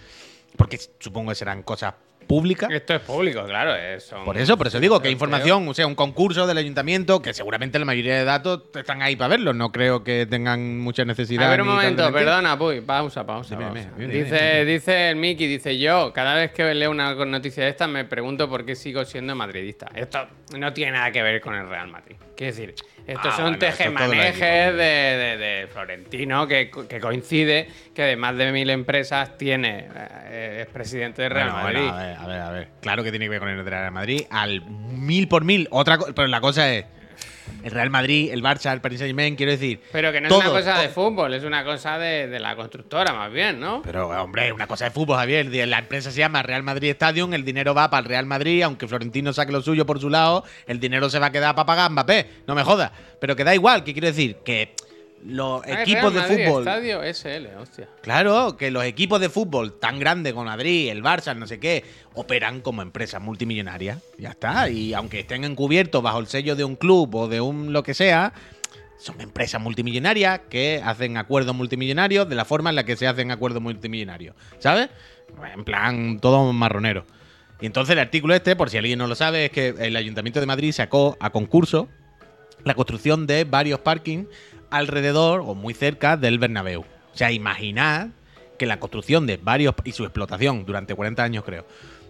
porque supongo que serán cosas públicas. Esto es público, claro. es- Por eso, por eso digo que información, o sea, un concurso del ayuntamiento, que seguramente la mayoría de datos están ahí para verlos. No creo que tengan mucha necesidad. A ver un momento, perdona, Puy, pausa, pausa. Dice, dice el Miki, dice yo, cada vez que leo una noticia de esta me pregunto por qué sigo siendo madridista. Esto no tiene nada que ver con el Real Madrid. Quiero decir, estos Ah, son bueno, tejemanejes de, de- de Florentino que, que coincide que de más de mil empresas tiene, eh, es presidente del Real Bueno, Madrid. bueno, a ver, a ver. Claro que tiene que ver con el Real Madrid al mil por mil. Otra pero la cosa es el Real Madrid, el Barça, el Paris Saint Germain, quiero decir. Pero que no todo, es una cosa todo. de fútbol, es una cosa de, de la constructora más bien, ¿no? Pero, hombre, una cosa de fútbol, Javier. La empresa se llama Real Madrid Stadium, el dinero va para el Real Madrid, aunque Florentino saque lo suyo por su lado, el dinero se va a quedar para pagar a Mbappé. No me jodas. Pero que da igual, ¿qué quiero decir? Que los Ah, equipos de Madrid, fútbol. Estadio SL, hostia. Claro, que los equipos de fútbol tan grandes como Madrid, el Barça, no sé qué, operan como empresas multimillonarias. Ya está. Y aunque estén encubiertos bajo el sello de un club o de un lo que sea, son empresas multimillonarias que hacen acuerdos multimillonarios de la forma en la que se hacen acuerdos multimillonarios. ¿Sabes? En plan, todo marronero. Y entonces el artículo este, por si alguien no lo sabe, es que el Ayuntamiento de Madrid sacó a concurso la construcción de varios parkings alrededor o muy cerca del Bernabéu. O sea, imaginad que la construcción de varios y su explotación durante 40 años creo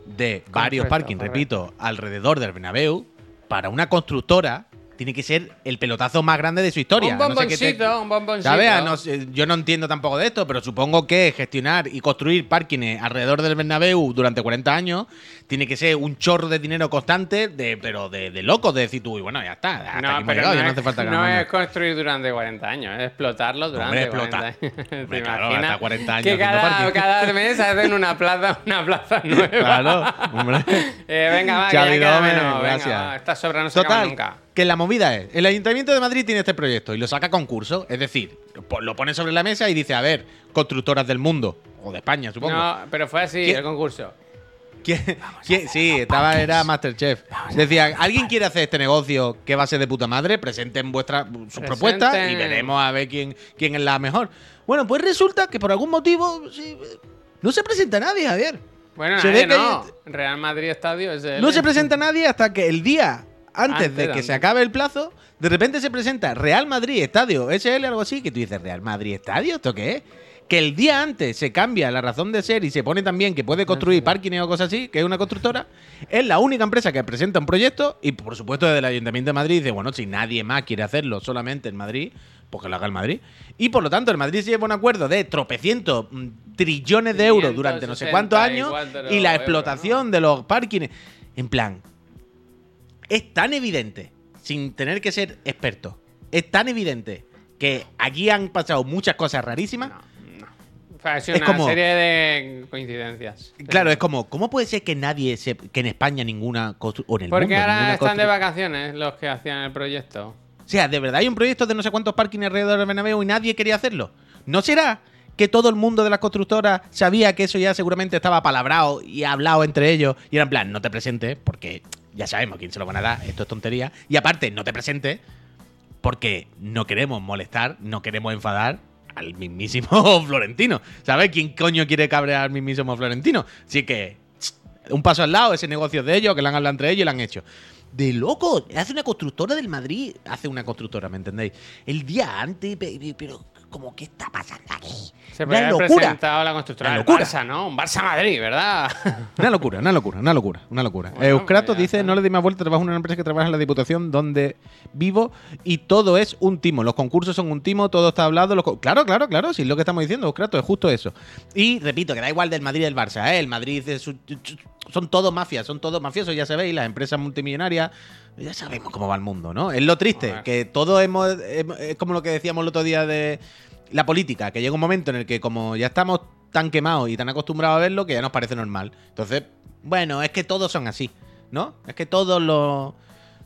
de varios parkings, repito, alrededor del Bernabéu para una constructora tiene que ser el pelotazo más grande de su historia. Un no te- bomboncito, un bomboncito. ¿Sabes? No yo no entiendo tampoco de esto, pero supongo que gestionar y construir parkings alrededor del Bernabéu durante 40 años tiene que ser un chorro de dinero constante, de, pero de, de locos, de decir tú, y bueno, ya está. Hasta aquí No, hemos pero llegado, no, ya no es, hace falta que no es construir durante 40 años, es explotarlo durante Hombre, 40 explota. años. ¿Te Hombre, claro, hasta 40 años Que cada, cada mes hacen una plaza, una plaza nueva. Claro, hombre. Eh, venga, va, que ya menos. Venga, gracias. va, esta sobra no se acaba Total, nunca. que la movida es, el Ayuntamiento de Madrid tiene este proyecto y lo saca a concurso, es decir, lo pone sobre la mesa y dice, a ver, constructoras del mundo, o de España, supongo. No, pero fue así ¿Quién- el concurso. ¿Quién- quién- sí, estaba, era Masterchef. Decía, ¿alguien quiere hacer este negocio que va a ser de puta madre? Presenten vuestra, sus propuestas y veremos a ver quién, quién es la mejor. Bueno, pues resulta que por algún motivo sí, no se presenta nadie, Javier. Bueno, Se nadie ve que no. Real Madrid Estadio es el. No se presenta nadie hasta que el día antes, Antes, de que antes. se acabe el plazo, de repente se presenta Real Madrid Estadio SL, algo así, que tú dices, ¿Real Madrid Estadio? ¿Esto qué es? Que el día antes se cambia la razón de ser y se pone también que puede construir parkings o cosas así, que es una constructora, es la única empresa que presenta un proyecto y por supuesto desde el Ayuntamiento de Madrid dice, bueno, si nadie más quiere hacerlo solamente en Madrid, pues que lo haga el Madrid. Y por lo tanto el Madrid se lleva un acuerdo de tropecientos mm, trillones de euros durante no sé cuántos años 564 y la euros, explotación de los parkings. En plan, es tan evidente, sin tener que ser experto, es tan evidente que aquí han pasado muchas cosas rarísimas. No, Es una como- serie de coincidencias. Claro, es como, ¿cómo puede ser que nadie, se, que en España ninguna, o en el Porque mundo, ahora están de vacaciones los que hacían el proyecto. O sea, ¿de verdad hay un proyecto de no sé cuántos parkings alrededor del Bernabéu y nadie quería hacerlo? ¿No será que todo el mundo de las constructoras sabía que eso ya seguramente estaba palabrado y hablado entre ellos y era en plan, no te presentes porque ya sabemos quién se lo van a dar, esto es tontería. Y aparte, no te presentes porque no queremos molestar, no queremos enfadar al mismísimo Florentino. ¿Sabes quién coño quiere cabrear al mismísimo Florentino? Así que, un paso al lado, ese negocio de ellos, que lo han hablado entre ellos y lo han hecho. De loco, hace una constructora del Madrid, hace una constructora, ¿me entendéis? El día antes, pe- pe- pero como ¿qué está pasando aquí? Se Una podría haber presentado la constructora Una del. Barça, ¿no? Un Barça-Madrid, ¿verdad? Una locura, una locura, una locura, una locura. Bueno, Euskrato pues dice, está. no le di más vuelta, trabajo en una empresa que trabaja en la Diputación donde vivo y todo es un timo. Los concursos son un timo, todo está hablado. los Claro, claro, claro, sí, es lo que estamos diciendo, Euskrato, es justo eso. Y repito, que da igual del Madrid y del Barça, ¿eh? El Madrid es son todos mafias, son todos mafiosos, ya sabéis, las empresas multimillonarias, ya sabemos cómo va el mundo, ¿no? Es lo triste, que todo hemos, es como lo que decíamos el otro día de la política, que llega un momento en el que como ya estamos tan quemados y tan acostumbrados a verlo que ya nos parece normal. Entonces, bueno, es que todos son así, ¿no? Es que todos los.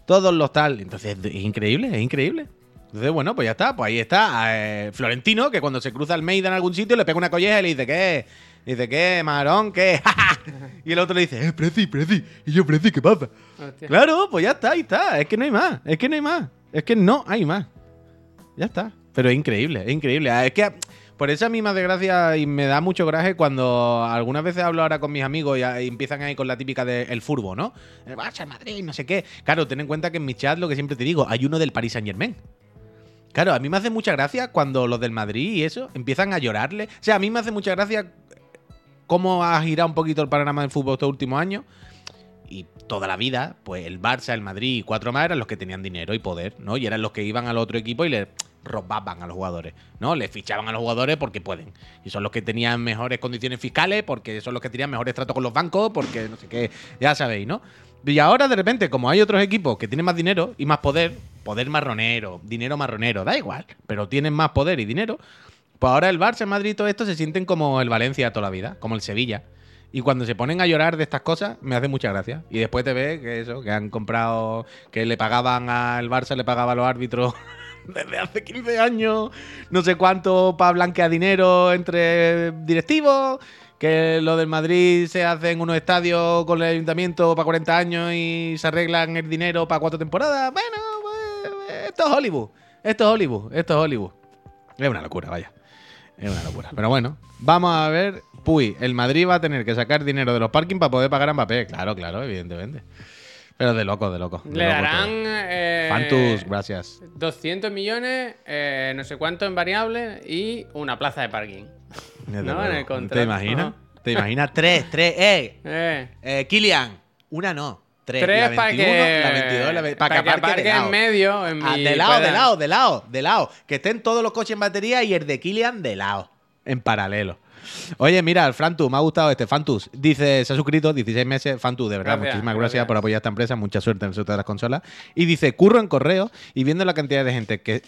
Todos los tal. Entonces, es increíble, es increíble. Entonces, bueno, pues ya está. Pues ahí está eh, Florentino, que cuando se cruza el Meida en algún sitio le pega una colleja y le dice, ¿qué? Dice, ¿qué, marón? ¿Qué? y el otro le dice, eh, Preci, Preci. Y yo, Preci, ¿qué pasa? Hostia. Claro, pues ya está, ahí está. Es que no hay más. Es que no hay más. Es que no hay más. Ya está. Pero es increíble, es increíble. Ah, Es que por eso a mí me hace gracia y me da mucho coraje cuando algunas veces hablo ahora con mis amigos y, y empiezan ahí con la típica del furbo, ¿no? El Barça, el Madrid, no sé qué. Claro, ten en cuenta que en mi chat lo que siempre te digo, hay uno del Paris Saint Germain. Claro, a mí me hace mucha gracia cuando los del Madrid y eso empiezan a llorarle. O sea, a mí me hace mucha gracia cómo ha girado un poquito el panorama del fútbol estos últimos años. Y toda la vida, pues el Barça, el Madrid y cuatro más eran los que tenían dinero y poder, ¿no? Y eran los que iban al otro equipo y le robaban a los jugadores, ¿no? Les fichaban a los jugadores porque pueden. Y son los que tenían mejores condiciones fiscales, porque son los que tenían mejores tratos con los bancos, porque no sé qué, ya sabéis, ¿no? Y ahora de repente, como hay otros equipos que tienen más dinero y más poder, poder marronero, dinero marronero, da igual, pero tienen más poder y dinero, pues ahora el Barça, el Madrid todo esto se sienten como el Valencia toda la vida, como el Sevilla. Y cuando se ponen a llorar de estas cosas, me hace mucha gracia. Y después te ves que eso, que han comprado, que le pagaban al Barça, le pagaba a los árbitros desde hace 15 años, no sé cuánto para blanquear dinero entre directivos, que lo del Madrid se hace en unos estadios con el ayuntamiento para 40 años y se arreglan el dinero para cuatro temporadas. Bueno, pues, esto es Hollywood, esto es Hollywood, esto es Hollywood. Es una locura, vaya. Es una locura. Pero bueno, vamos a ver. Puy, el Madrid va a tener que sacar dinero de los parking para poder pagar a Mbappé. Claro, claro, evidentemente. Pero de loco, de loco. de Le loco darán eh, Fantus, gracias. 200 millones, eh, no sé cuánto en variables y una plaza de parking. No, en el contrato. ¿Te imaginas? ¿Te imaginas? Tres, tres, eh. Eh, eh Kilian, una no. Tres, tres la para 21, que, la 22, la para para que aparque de en medio. En Ah, mi de lado, de lado, de lado, de lado. Que estén todos los coches en batería y el de Kilian de lado. En paralelo. Oye, mira, el Frantus, me ha gustado este. Fantus dice, se ha suscrito 16 meses. Fantus, de verdad, Gracias, muchísimas gracias, gracias. por apoyar esta empresa. Mucha suerte en el sorteo de las consolas. Y dice, curro en correo y viendo la cantidad de gente que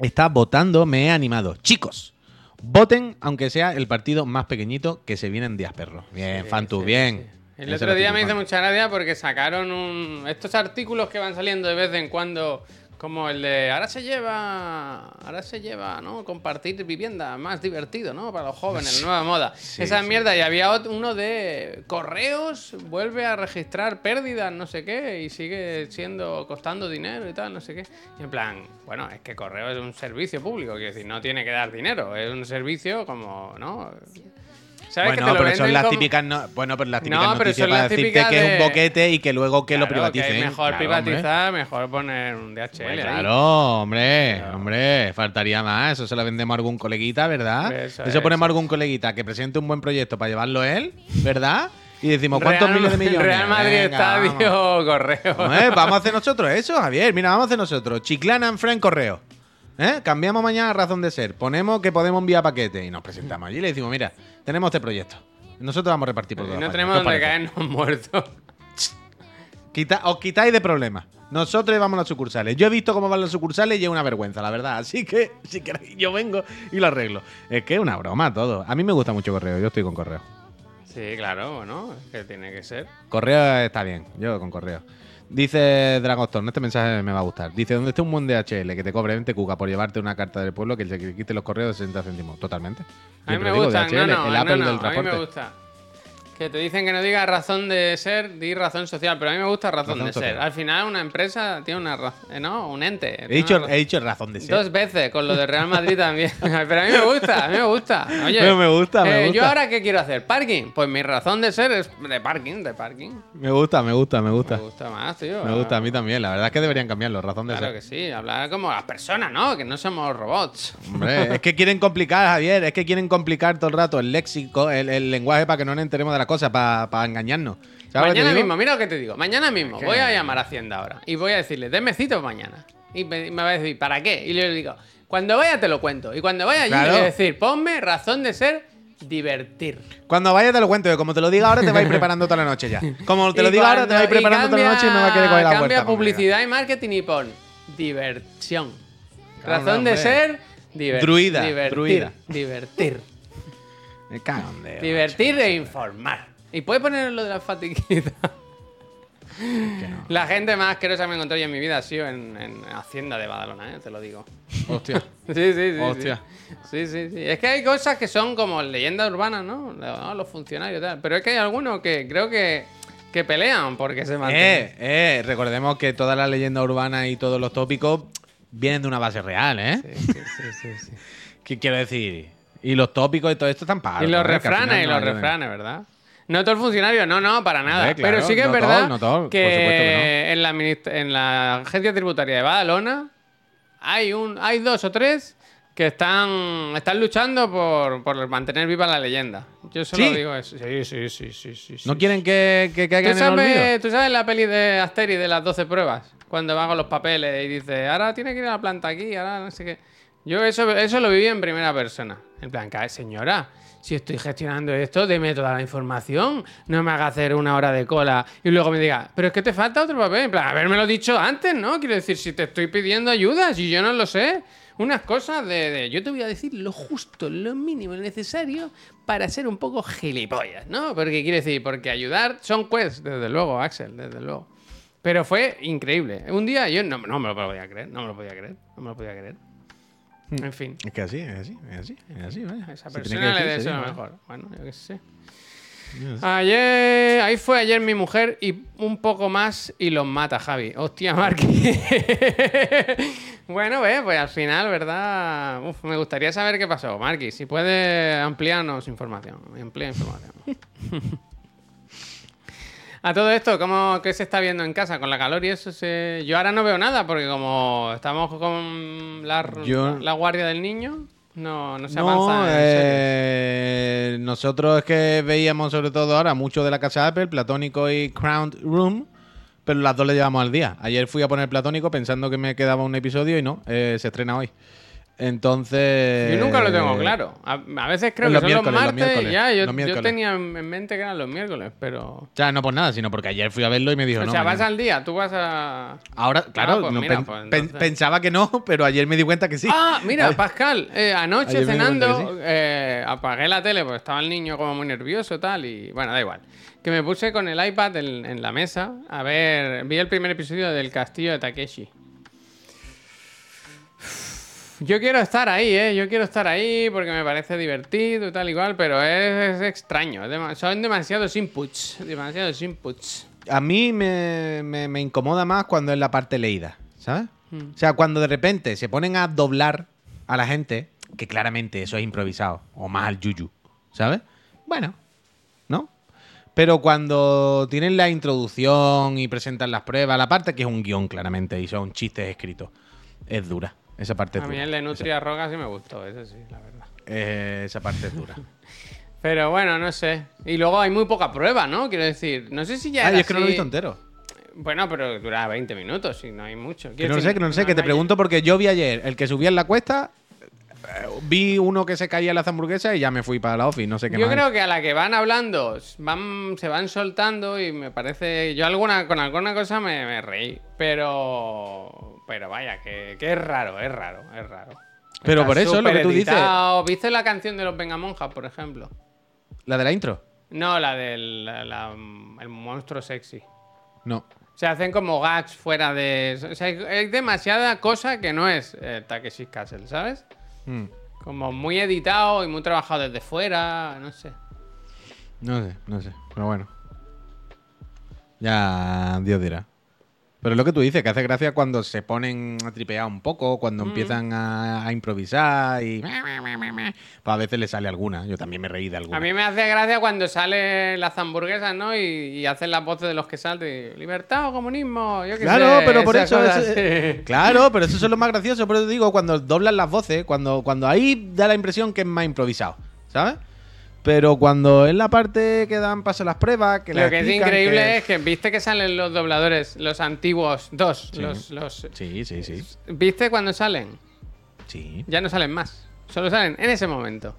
está votando, me he animado. Chicos, voten aunque sea el partido más pequeñito que se viene en Díaz Perro. Bien, Sí, Fantus, sí, bien. sí. El otro día me hizo mucha gracia porque sacaron un... estos artículos que van saliendo de vez en cuando, como el de ahora se lleva, ahora se lleva, ¿no? Compartir vivienda más divertido, ¿no? Para los jóvenes, la nueva moda. Esa mierda y había ot- uno de correos vuelve a registrar pérdidas, no sé qué, y sigue siendo costando dinero y tal, no sé qué. Y en plan, bueno, es que correo es un servicio público, quiero decir, no tiene que dar dinero, es un servicio como, ¿no? ¿Sabes que Bueno, te lo pero son las típicas, no- bueno, pero las típicas No, pero noticias son para las decirte típicas que es un boquete y que luego que lo privaticen. mejor Claro, hombre. privatizar, mejor poner un DHL. Ahí. Claro, hombre, hombre, faltaría más. Eso se lo vendemos a algún coleguita, ¿verdad? Eso Eso, es, ponemos a algún coleguita que presente un buen proyecto para llevarlo él, ¿verdad? Y decimos, ¿cuántos Real- miles de millones? Real Madrid Venga, vamos. Estadio Correo. Hombre, vamos a hacer nosotros eso, Javier. Mira, vamos a hacer nosotros. Chiclana en Fren Correo. ¿Eh? Cambiamos mañana razón de ser. Ponemos que podemos enviar paquetes y nos presentamos allí y le decimos, mira, tenemos este proyecto. Nosotros vamos a repartir por Y toda no tenemos ¿Qué os donde caernos muertos. Quita- os quitáis de problemas. Nosotros vamos a las sucursales. Yo he visto cómo van las sucursales y es una vergüenza, la verdad. Así que, si queréis, yo vengo y lo arreglo. Es que es una broma todo. A mí me gusta mucho correo. Yo estoy con correo. Sí, claro, bueno, es que tiene que ser. Correo está bien. Yo con correo. Dice Dragostorn, este mensaje me va a gustar. Dice, ¿dónde está un buen DHL que te cobre 20 cuca por llevarte una carta del pueblo que se quite los correos de 60 céntimos? Totalmente. A mí me digo, gusta, DHL, no, no, el no, Apple no, del a mí me gusta. Que te dicen que no digas razón de ser, di razón social, pero a mí me gusta razón, Razón de ser. Al final una empresa tiene una razón, ¿no? Un ente. He dicho, he dicho razón de ser. Dos veces, con lo de Real Madrid también. Pero a mí me gusta, a mí me gusta. Oye, Pero me gusta, me eh, gusta. ¿Yo ahora qué quiero hacer? ¿Parking? Pues mi razón de ser es de parking, de parking. Me gusta, me gusta, me gusta. Me gusta más, tío. Me gusta a mí también. La verdad es que deberían cambiarlo. Razón de Claro ser. que sí, hablar como las personas, ¿no? Que no somos robots. Hombre, es que quieren complicar, Javier. Es que quieren complicar todo el rato el léxico, el, el lenguaje para que no nos enteremos de las cosas, para, engañarnos. ¿Sabes lo que te Mañana mismo, mira lo que te digo. Mañana mismo ¿Qué? voy a llamar a Hacienda ahora y voy a decirle, deme cita mañana. Y me, me va a decir, ¿para qué? Y le digo, cuando vaya te lo cuento. Y cuando vaya allí Claro. le voy a decir, ponme razón de ser divertir. Cuando vayas te lo cuento, que como te lo diga ahora te vais preparando toda la noche ya. Como te lo diga ahora te vais preparando toda la noche y me va a querer coger la Cambia cuando publicidad y marketing y pon diversión. Claro, razón no, de ser divertir. Druida, divertir, druida. Divertir. Me cago en Dios, Divertir e informar. Y puedes poner lo de la fatiguita. que no. La gente más asquerosa que me encontré yo en mi vida ha sido en, en Hacienda de Badalona, ¿eh? te lo digo. Hostia. Sí, sí, sí. sí. Hostia. Sí, sí, sí. Es que hay cosas que son como leyendas urbanas, ¿no? No, Los funcionarios y tal. Pero es que hay algunos que creo que, que pelean porque se mantienen. Eh, eh, recordemos que todas las leyendas urbanas y todos los tópicos vienen de una base real, ¿eh? Sí, sí, sí, sí, sí. ¿Qué quiero decir? Y los tópicos y todo esto están pagos. Y los refranes, y los refranes, ¿verdad? No todo el funcionario, no, no, para nada. Claro, Pero sí que es no verdad todo, no todo, que, que en, la en la agencia tributaria de Badalona hay un, hay dos o tres que están, están luchando por, por mantener viva la leyenda. Yo solo ¿Sí? digo eso. Sí, sí, sí, sí, sí. ¿No sí. quieren que, que caigan ¿Tú en el sabes, ¿Tú sabes la peli de Asteri de las 12 pruebas? Cuando va con los papeles y dice, ahora tiene que ir a la planta aquí, ahora no sé qué. Yo eso, eso lo viví en primera persona. En plan, "Ca- señora, si estoy gestionando esto, deme toda la información. No me haga hacer una hora de cola y luego me diga, pero es que te falta otro papel. En plan, haberme lo dicho antes, ¿no? Quiero decir, si te estoy pidiendo ayuda, si yo no lo sé. Unas cosas de, de- Yo te voy a decir lo justo, lo mínimo necesario para ser un poco gilipollas, ¿no? Porque quiere decir, porque ayudar son quests, desde luego, Axel, desde luego. Pero fue increíble. Un día yo no, no me lo podía creer, no me lo podía creer, no me lo podía creer. En fin, Es que así, es así, es así, es así, vaya. esa Se persona le deseo se lo mejor. Bueno, yo qué sé. Ayer, ahí fue ayer mi mujer y un poco más y los mata, Javi. Hostia, Marqui. bueno, ve, pues al final, ¿verdad? Uf, me gustaría saber qué pasó, Marqui. Si puede ampliarnos información. Amplía información. A todo esto, ¿cómo qué se está viendo en casa con la calor y eso? Se... Yo ahora no veo nada porque como estamos con la, Yo- la guardia del niño, no, no se No, avanza. en eh, nosotros es que veíamos sobre todo ahora mucho de la casa Apple, Platónico y Crown Room, pero las dos le llevamos al día. Ayer fui a poner Platónico pensando que me quedaba un episodio y no, eh, se estrena hoy. Entonces... Yo nunca lo tengo claro. A, a veces creo que son los martes. ya, yo, tenía en en mente que eran los miércoles, pero. O sea, no por nada, sino porque ayer fui a verlo y me dijo, o no, sea, vas mañana". al día, tú vas a. Ahora, claro, pues no, mira, pen- pues pen- pensaba que no, pero ayer me di cuenta que sí. Ah, mira, Pascal, eh, anoche cenando, eh, apagué la tele porque estaba el niño como muy nervioso tal y bueno, da igual. Que me puse con el iPad en, en la mesa a ver, vi el primer episodio del Castillo de Takeshi. Yo quiero estar ahí, ¿eh? Yo quiero estar ahí porque me parece divertido y tal igual, pero es, es extraño. es son demasiados inputs, demasiados inputs. A mí me, me- me incomoda más cuando es la parte leída, ¿sabes? Hmm. O sea, cuando de repente se ponen a doblar a la gente, que claramente eso es improvisado, o más al yuyu, ¿sabes? Bueno, ¿no? Pero cuando tienen la introducción y presentan las pruebas, la parte que es un guion claramente y son chistes escritos, es dura. Esa parte A mí dura. el de Nutria Roca sí me gustó, eso sí, la verdad. Eh, esa parte es dura. Pero bueno, no sé. Y luego hay muy poca prueba, ¿no? Quiero decir, no sé si ya. Ah, yo es que no lo he visto entero. Bueno, pero dura 20 minutos y no hay mucho. Que no decir, sé, que no sé, que te pregunto porque yo vi ayer el que subía en la cuesta, eh, vi uno que se caía en las hamburguesas y ya me fui para la office, no sé qué Yo más. creo que a la que van hablando, van, se van soltando y me parece. Yo alguna, con alguna cosa me, me reí. Pero. Pero vaya, que, que es raro, es raro, es raro. Pero Está por eso, lo que tú dices- supereditado. ¿Viste la canción de los Vengamonjas, por ejemplo? ¿La de la intro? No, la del la- la- el monstruo sexy. No. Se hacen como gags fuera de. O sea, hay, hay demasiada cosa que no es eh, Takeshi Castle, ¿sabes? Mm, Como muy editado y muy trabajado desde fuera, no sé. No sé, no sé. Pero bueno. Ya Dios dirá. Pero es lo que tú dices, que hace gracia cuando se ponen a tripear un poco, cuando Mm. empiezan a, a improvisar y... Pues a veces le sale alguna. Yo también me reí de alguna. A mí me hace gracia cuando salen las hamburguesas, ¿no? Y, y hacen las voces de los que salten. Libertad o comunismo, yo qué Claro, sé, pero por eso. eso- así. claro, pero eso es lo más gracioso. Por eso digo, cuando doblan las voces, cuando, cuando ahí da la impresión que es más improvisado, ¿sabes? Pero cuando es la parte que dan paso a las pruebas, que Lo que es increíble que- es que viste que salen los dobladores, los antiguos, dos, Sí. los, los... Sí, sí, sí. ¿Viste cuando salen? Sí. Ya no salen más. Solo salen en ese momento.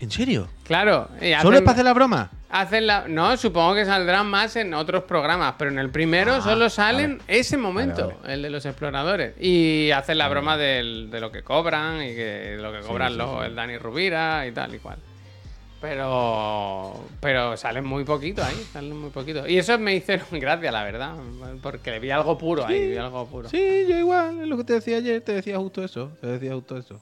¿En serio? Claro. y ¿Solo es para hacer la broma? Hacen la... No, supongo que saldrán más en otros programas, pero en el primero Ah, solo salen ese momento, Vale, el de los exploradores. Y hacen la broma del- de lo que cobran y que de lo que cobran sí, los- sí. el Dani Rubira y tal y cual. Pero, pero salen muy poquito ahí, salen muy poquito. Y eso me hicieron gracia, la verdad, porque le vi algo puro ahí, vi algo puro. Sí, yo igual, es lo que te decía ayer, te decía justo eso, te decía justo eso.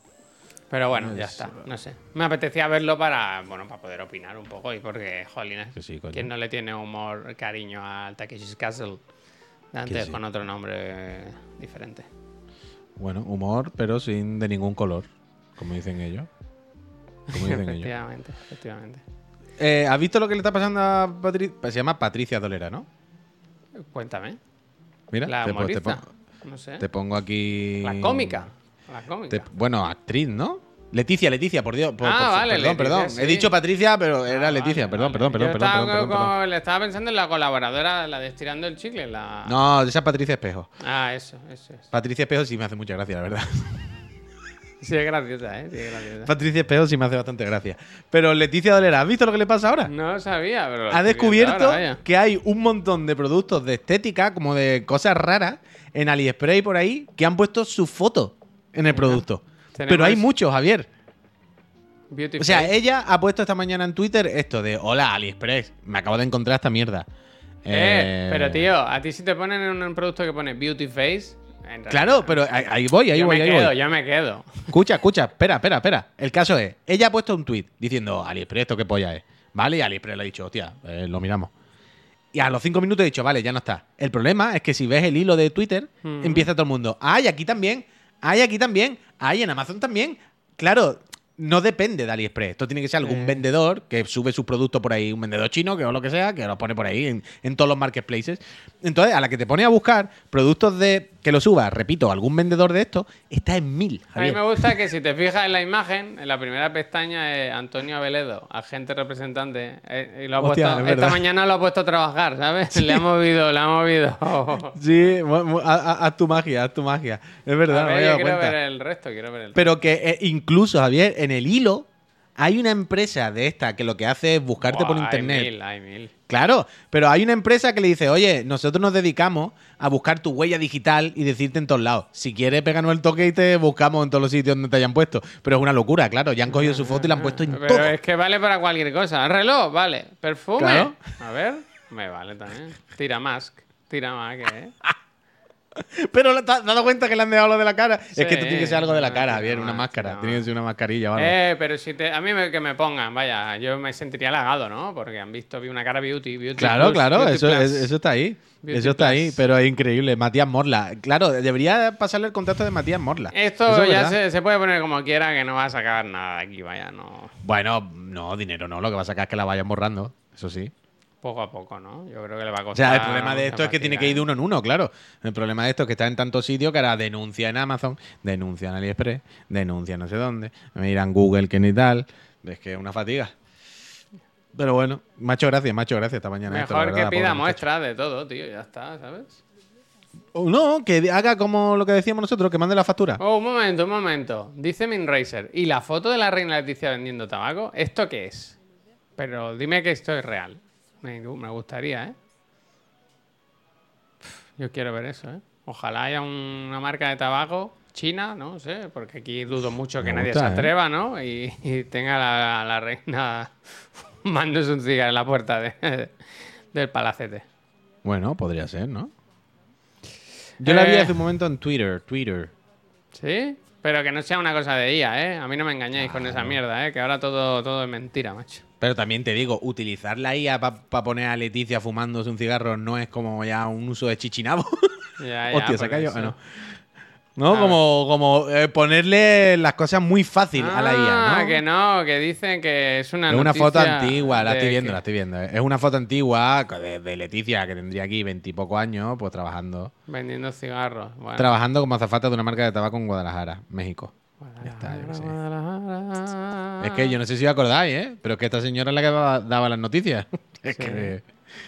Pero bueno, ya Es- está, no sé. Me apetecía verlo para, bueno, para poder opinar un poco y porque, jolines, sí, coño. ¿quién no le tiene humor, cariño al Takeshi's Castle? Antes sí. con otro nombre diferente. Bueno, humor, pero sin de ningún color, como dicen ellos. Como dicen ellos. efectivamente, efectivamente. Eh, ¿Has visto lo que le está pasando a Patricia? Se llama Patricia Dolera, ¿no? Cuéntame. Mira, La te, po- te humorista. pon- No sé. te pongo aquí. La cómica. La cómica. Te- bueno, actriz, ¿no? Leticia, Leticia, por Dios. por- Ah, por- vale, Perdón, Leticia, perdón. sí. He dicho Patricia, pero era Leticia. vale, perdón, vale. perdón, perdón, estaba perdón, perdón, como- perdón. Le estaba pensando en la colaboradora, la de Estirando el Chicle. La... No, esa es Patricia Espejo. Ah, eso, eso es. Patricia Espejo sí me hace mucha gracia, la verdad. Sí, es graciosa, ¿eh? Sí, es graciosa. Patricia Espejo sí me hace bastante gracia. Pero Leticia Dolera, ¿has visto lo que le pasa ahora? No sabía, pero. ha descubierto ahora, que hay un montón de productos de estética, como de cosas raras, en AliExpress y por ahí, que han puesto su foto en el producto. Pero hay muchos, Javier. Beauty O sea, ella ha puesto esta mañana en Twitter esto de Hola, AliExpress. Me acabo de encontrar esta mierda. Eh, Eh, pero tío, a ti si te ponen en un producto que pone Beauty Face. Claro, pero ahí, ahí voy, ahí yo voy, me ahí quedo, voy. yo me quedo. Escucha, escucha, espera, espera, espera. El caso es, ella ha puesto un tweet diciendo, AliExpress, ¿esto qué polla es? Vale, y AliExpress le ha dicho, hostia, eh, lo miramos. Y a los cinco minutos he dicho, vale, ya no está. El problema es que si ves el hilo de Twitter, Mm. empieza todo el mundo, ay, aquí también, ay, aquí también, ay, en Amazon también. Claro, no depende de AliExpress. Esto tiene que ser algún Eh. vendedor que sube sus productos por ahí, un vendedor chino, que o lo que sea, que los pone por ahí en, en todos los marketplaces. Entonces, a la que te pone a buscar productos de que lo suba, repito, algún vendedor de estos, está en mil. A mí me gusta que si te fijas en la imagen, en la primera pestaña es Antonio Aveledo, agente representante. eh, y lo ha Hostia, puesto, es esta mañana lo ha puesto a trabajar, ¿sabes? Le ha movido, le ha movido. Sí, haz, tu magia, haz tu magia. Es verdad, A ver, yo quiero cuenta. ver el resto, quiero ver el resto. Pero que eh, incluso, Javier, en el hilo hay una empresa de esta que lo que hace es buscarte por internet. Hay mil, hay mil. Claro, pero hay una empresa que le dice, oye, nosotros nos dedicamos a buscar tu huella digital y decirte en todos lados. Si quieres, péganos el toque y te buscamos en todos los sitios donde te hayan puesto. Pero es una locura, claro. Ya han cogido su foto y la han puesto en Pero todo. es que vale para cualquier cosa. Reloj, vale. Perfume. Claro. A ver, me vale también. Tira mask. Tira más, ¿qué? Pero ¿te has dado cuenta que le han dejado lo de la cara? Sí, es que esto tiene que ser algo de la cara, no, Javier, una no, máscara. no. Tiene que ser una mascarilla algo. Eh, pero si te, a mí me- que me pongan, vaya, yo me sentiría halagado, ¿no? Porque han visto vi una cara beauty, beauty Claro, plus, claro, beauty eso, es- eso está ahí. Beauty eso está plus. ahí, pero es increíble. Matías Morla. Claro, debería pasarle el contacto de Matías Morla. Esto es ya se, se puede poner como quiera, que no va a sacar nada de aquí, vaya, no. Bueno, no, dinero no. Lo que va a sacar es que la vayan borrando. Eso sí. Poco a poco, ¿no? Yo creo que le va a O costar. sea, el problema de esto es que tiene que ir de uno en uno, claro. El problema de esto es que está en tantos sitios que ahora denuncia en Amazon, denuncia en AliExpress, denuncia no sé dónde, me dirán Google que ni tal. Es que es una fatiga. Pero bueno, macho gracias, macho gracias esta mañana. esto, Mejor verdad, que pida muchacho. muestras de todo, tío, ya está, ¿sabes? O no, que haga como lo que decíamos nosotros, que mande la factura. Oh, un momento, un momento. Dice Minracer. ¿Y la foto de la reina Leticia vendiendo tabaco? ¿Esto qué es? Pero dime que esto es real. Me, me gustaría, ¿eh? Yo quiero ver eso, ¿eh? Ojalá haya un- una marca de tabaco china, no sé, porque aquí dudo mucho que Me nadie gusta, se ¿eh? atreva, ¿no? Y, y tenga la, la reina fumándose un cigarro en la puerta de- del palacete. Bueno, podría ser, ¿no? Yo la vi Eh. hace un momento en Twitter, Twitter. ¿Sí? Pero que no sea una cosa de ella, ¿eh? A mí no me engañáis con esa mierda, ¿eh? Que ahora todo, todo es mentira, macho. Pero también te digo, utilizar la IA para poner a Leticia fumándose un cigarro no es como ya un uso de chichinabo. Ya, ya, Hostia, se. Ah, no. No, A como, como eh, ponerle las cosas muy fácil a la IA, Ah, ¿no? que no, que dicen que es una es una foto antigua, la estoy viendo, que- la estoy viendo. Es una foto antigua de, de Leticia, que tendría aquí veintipocos años, pues trabajando. Vendiendo cigarros. Bueno. Trabajando como azafata de una marca de tabaco en Guadalajara, México. Ya está, yo qué sé. Es que yo no sé si os acordáis, ¿eh? Pero es que esta señora es la que daba, daba las noticias. es Sí. que...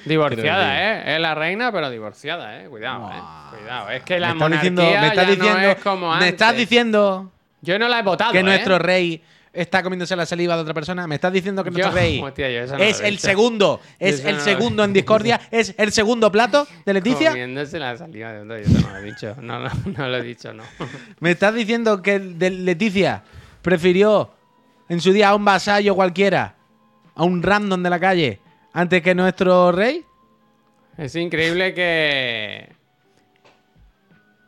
Divorciada, ¿eh? Es la reina, pero divorciada, ¿eh? Cuidado, ¿eh? Cuidado. Es que la me monarquía diciendo, me estás ya diciendo, no es como me antes. estás diciendo Yo no la he votado, que ¿eh? nuestro rey está comiéndose la saliva de otra persona. ¿Me estás diciendo que nuestro Yo- rey Hostia, yo eso no es el segundo, es el no segundo en discordia, es el segundo plato de Leticia? Comiéndose la saliva de otro, yo eso no lo he dicho. No, no, no lo he dicho, no. ¿Me estás diciendo que de Leticia prefirió en su día a un vasallo cualquiera a un random de la calle antes que nuestro rey? Es increíble que.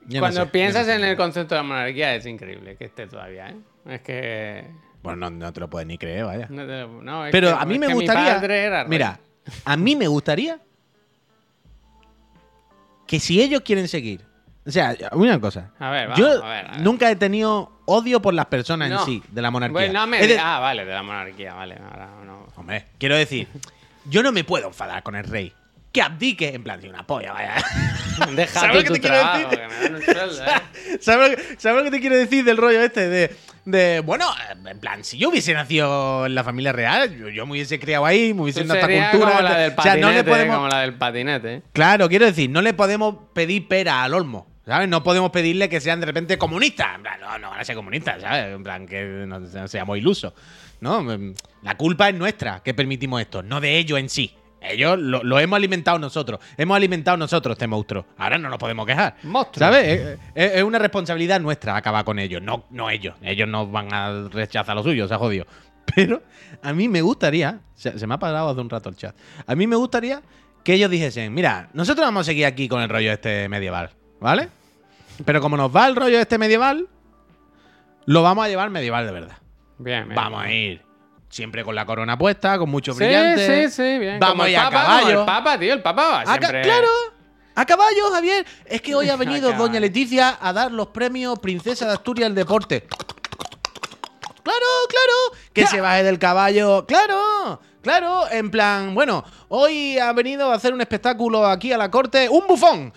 Yo no Cuando sé, piensas no sé. en el concepto de la monarquía, es increíble que esté todavía, ¿eh? Es que. Bueno, no, no te lo puedes ni creer, vaya. no te- no, es Pero que- a mí es me que mi gustaría. padre era rey. Mira, a mí me gustaría que si ellos quieren seguir. O sea, una cosa. A ver, vamos, yo a ver, a ver. nunca he tenido odio por las personas No. en sí, de la monarquía. Bueno, no me Es de- Ah, vale, de la monarquía, vale. Ahora no. Hombre, quiero decir, yo no me puedo enfadar con el rey. Que abdique, en plan, de una polla, vaya. Deja ¿Sabes lo que te quiero decir? que me dan un sueldo, ¿eh? ¿Sabes lo, que, sabes lo que te quiero decir del rollo este? De, de, bueno, en plan, si yo hubiese nacido en la familia real, yo, yo me hubiese criado ahí, me hubiese dado esta cultura. como la del o sea, patinete, no le podemos. como la del patinete. Claro, quiero decir, no le podemos pedir pera al olmo. ¿Sabes? No podemos pedirle que sean de repente comunistas. En plan, no, no van a ser comunistas, ¿sabes? En plan, que no, no seamos ilusos. ¿No? La culpa es nuestra que permitimos esto, no de ellos en sí. Ellos lo, lo hemos alimentado nosotros. Hemos alimentado nosotros este monstruo. Ahora no nos podemos quejar. Monstruo. ¿Sabes? Es, una responsabilidad nuestra acabar con ellos, no, no ellos. Ellos no van a rechazar lo suyo, se ha jodido. Pero a mí me gustaría, se, se me ha parado hace un rato el chat, a mí me gustaría que ellos dijesen, mira, nosotros vamos a seguir aquí con el rollo este medieval, ¿vale? Pero como nos va el rollo este medieval, lo vamos a llevar medieval de verdad. Bien, bien. Vamos a ir siempre con la corona puesta, con mucho Sí, brillante. sí, sí, bien. Vamos a Papa, caballo. El Papa, tío, el Papa va A ca- siempre. claro, a caballo, Javier. Es que hoy ha venido. Doña Leticia a dar los premios Princesa de Asturias al deporte. Claro, claro. Que se baje del caballo. Claro, claro. En plan, bueno, hoy ha venido a hacer un espectáculo aquí a la corte. ¡Un bufón!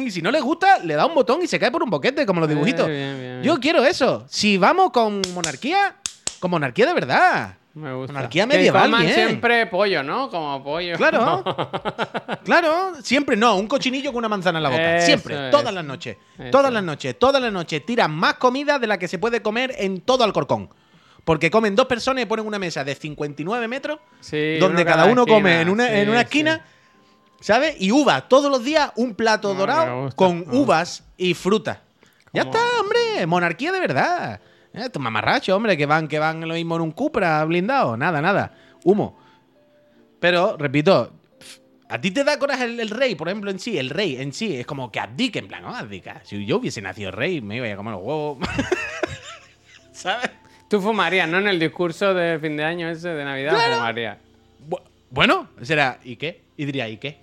Y si no le gusta, le da un botón y se cae por un boquete, como los Eh, dibujitos. bien, bien, Yo quiero eso. Si vamos con monarquía, con monarquía de verdad. Me gusta. Monarquía Que medieval, coman bien. siempre pollo, ¿no? Como pollo. Claro. claro, siempre no, un cochinillo con una manzana en la boca. Eso siempre, es. todas las noches. Eso Todas las noches, todas las noches. Tiran más comida de la que se puede comer en todo Alcorcón. Porque comen dos personas y ponen una mesa de 59 metros, Sí, donde uno cada uno esquina, come en una, en una sí. esquina, ¿sabes? Y uvas. Todos los días un plato No, dorado gusta, con gusta. uvas y fruta. Ya Como- está, hombre. Monarquía de verdad. Eh, Estos mamarrachos, hombre, que van, que van lo mismo en un Cupra blindado. Nada, nada. Humo. Pero, repito, a ti te da coraje el, el rey, por ejemplo, en sí. El rey en sí es como que abdique, en plan, no, abdica. Si yo hubiese nacido rey, me iba a comer los huevos. ¿Sabes? Tú fumarías, ¿no? En el discurso de fin de año ese de Navidad Claro. fumarías. Bu- Bueno, será, ¿y qué? Y diría, ¿y qué?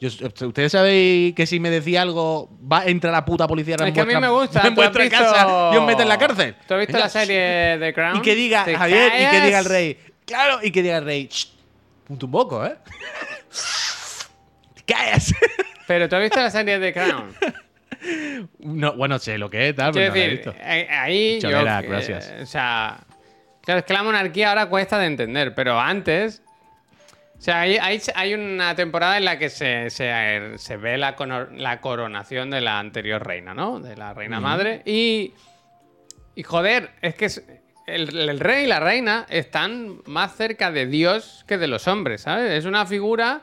Yo- Ustedes sabéis que si me decía algo, va a entrar la puta policía en Es que a mí vuestra- me gusta. en ¿tú has vuestra visto- casa y os mete en la cárcel. ¿Tú has visto la serie de Crown? Y que diga, ¿Te Javier, y que callas? diga el rey. Claro, y que diga el rey. "Shh, Punto un poco, ¿eh? ¿Qué es? Pero tú has visto la serie de Crown. no, bueno, sé lo que es, tal, pero no la he decir, visto. eh, ahí yo. Cholera, eh, gracias. O sea. Claro, es que la monarquía ahora cuesta de entender, pero antes. O sea, hay, hay, hay una temporada en la que se, se, se ve la, la coronación de la anterior reina, ¿no? De la reina madre. Y. Y joder, es que es- el, el rey y la reina están más cerca de Dios que de los hombres, ¿sabes? Es una figura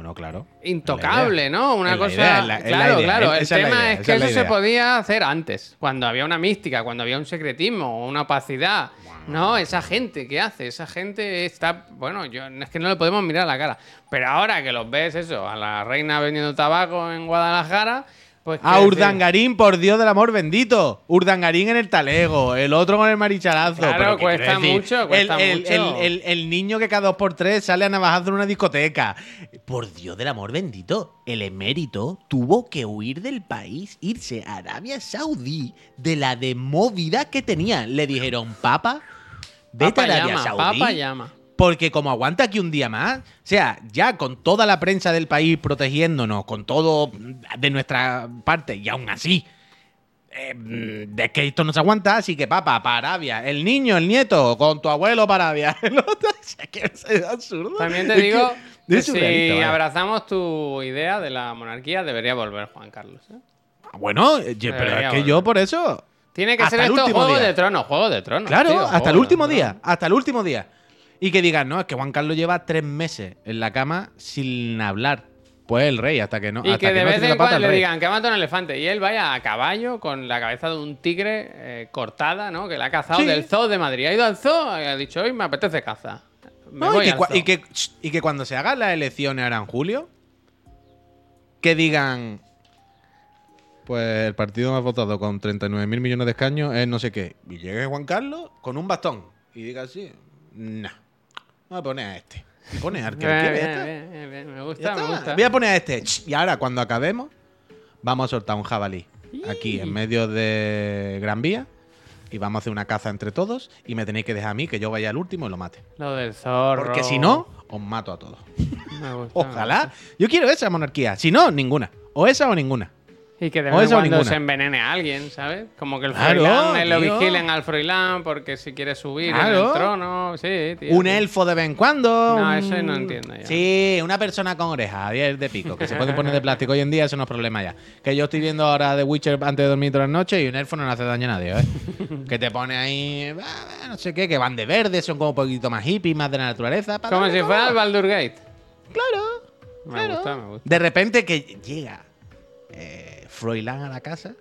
Bueno, claro. intocable, ¿no? Una cosa. idea, la- claro, claro. El tema idea, es que es eso se podía hacer antes, cuando había una mística, cuando había un secretismo, una opacidad. No, esa gente, ¿qué hace? Esa gente está. Bueno, yo es que no le podemos mirar a la cara. Pero ahora que los ves, eso, a la reina vendiendo tabaco en Guadalajara, pues. A Urdangarín, por Dios del amor bendito. Urdangarín en el talego, el otro con el marichalazo. Claro, Pero ¿qué cuesta mucho, cuesta el, el- mucho. El, el- el niño que cada dos por tres sale a navajazo en una discoteca. Por Dios del amor bendito, el emérito tuvo que huir del país, irse a Arabia Saudí de la de movida que tenía. Le dijeron, papa, vete Papa a Arabia llama, Saudí. Papa llama. Porque como aguanta aquí un día más, o sea, ya con toda la prensa del país protegiéndonos, con todo de nuestra parte, y aún así, eh, mm, de que esto no se aguanta, así que papá, para Arabia, el niño, el nieto, con tu abuelo para Arabia. El otro, o sea, que es absurdo. También te Es que digo es que si abrazamos tu idea de la monarquía, debería volver Juan Carlos. ¿eh? Bueno, eh, yo- pero es que volver. yo por eso. Tiene que Hasta ser el esto último Juego día. de Tronos, Juego de Tronos. Claro, tío, hasta el último día, hasta el último día. Y que digan, no, es que Juan Carlos lleva tres meses en la cama sin hablar. Pues el rey, hasta que no. Y hasta que de vez en cuando le digan que ha matado a un elefante y él vaya a caballo con la cabeza de un tigre eh, cortada, ¿no? Que la ha cazado Sí. del zoo de Madrid. Ha ido al zoo y ha dicho, hoy me apetece caza. Me No, voy y, que, al cua- zoo. y que- y que cuando se hagan las elecciones ahora en julio, que digan, pues el partido más votado con 39 mil millones de escaños es no sé qué. Y llegue Juan Carlos con un bastón y diga así, no, vamos a poner a este. Y pone Me gusta, me gusta. Voy a poner a este. Y ahora, cuando acabemos, vamos a soltar un jabalí aquí en medio de Gran Vía. Y vamos a hacer una caza entre todos. Y me tenéis que dejar a mí que yo vaya al último y lo mate. Lo del zorro. Porque si no, os mato a todos. Me gusta, Ojalá. Yo quiero esa monarquía. Si no, ninguna. O esa o ninguna. Y que de vez en cuando ninguna. se envenene a alguien, ¿sabes? Como que el Claro, Froilán eh, lo vigilen al Froilán porque si quiere subir en Claro. el trono. Sí, tío. Un elfo de vez en cuando. No, eso no entiendo ya. Sí, una persona con orejas, 10 de pico, que se puede poner de plástico hoy en día, eso no es problema ya. Que yo estoy viendo ahora The Witcher antes de dormir todas las noches y un elfo no le hace daño a nadie, ¿eh? que te pone ahí, ah, no sé qué, que van de verde, son como un poquito más hippies, más de la naturaleza. para Como si fuera el. Baldur Gate. Claro. Me claro. gusta, me gusta. De repente que llega eh, Froilán a la casa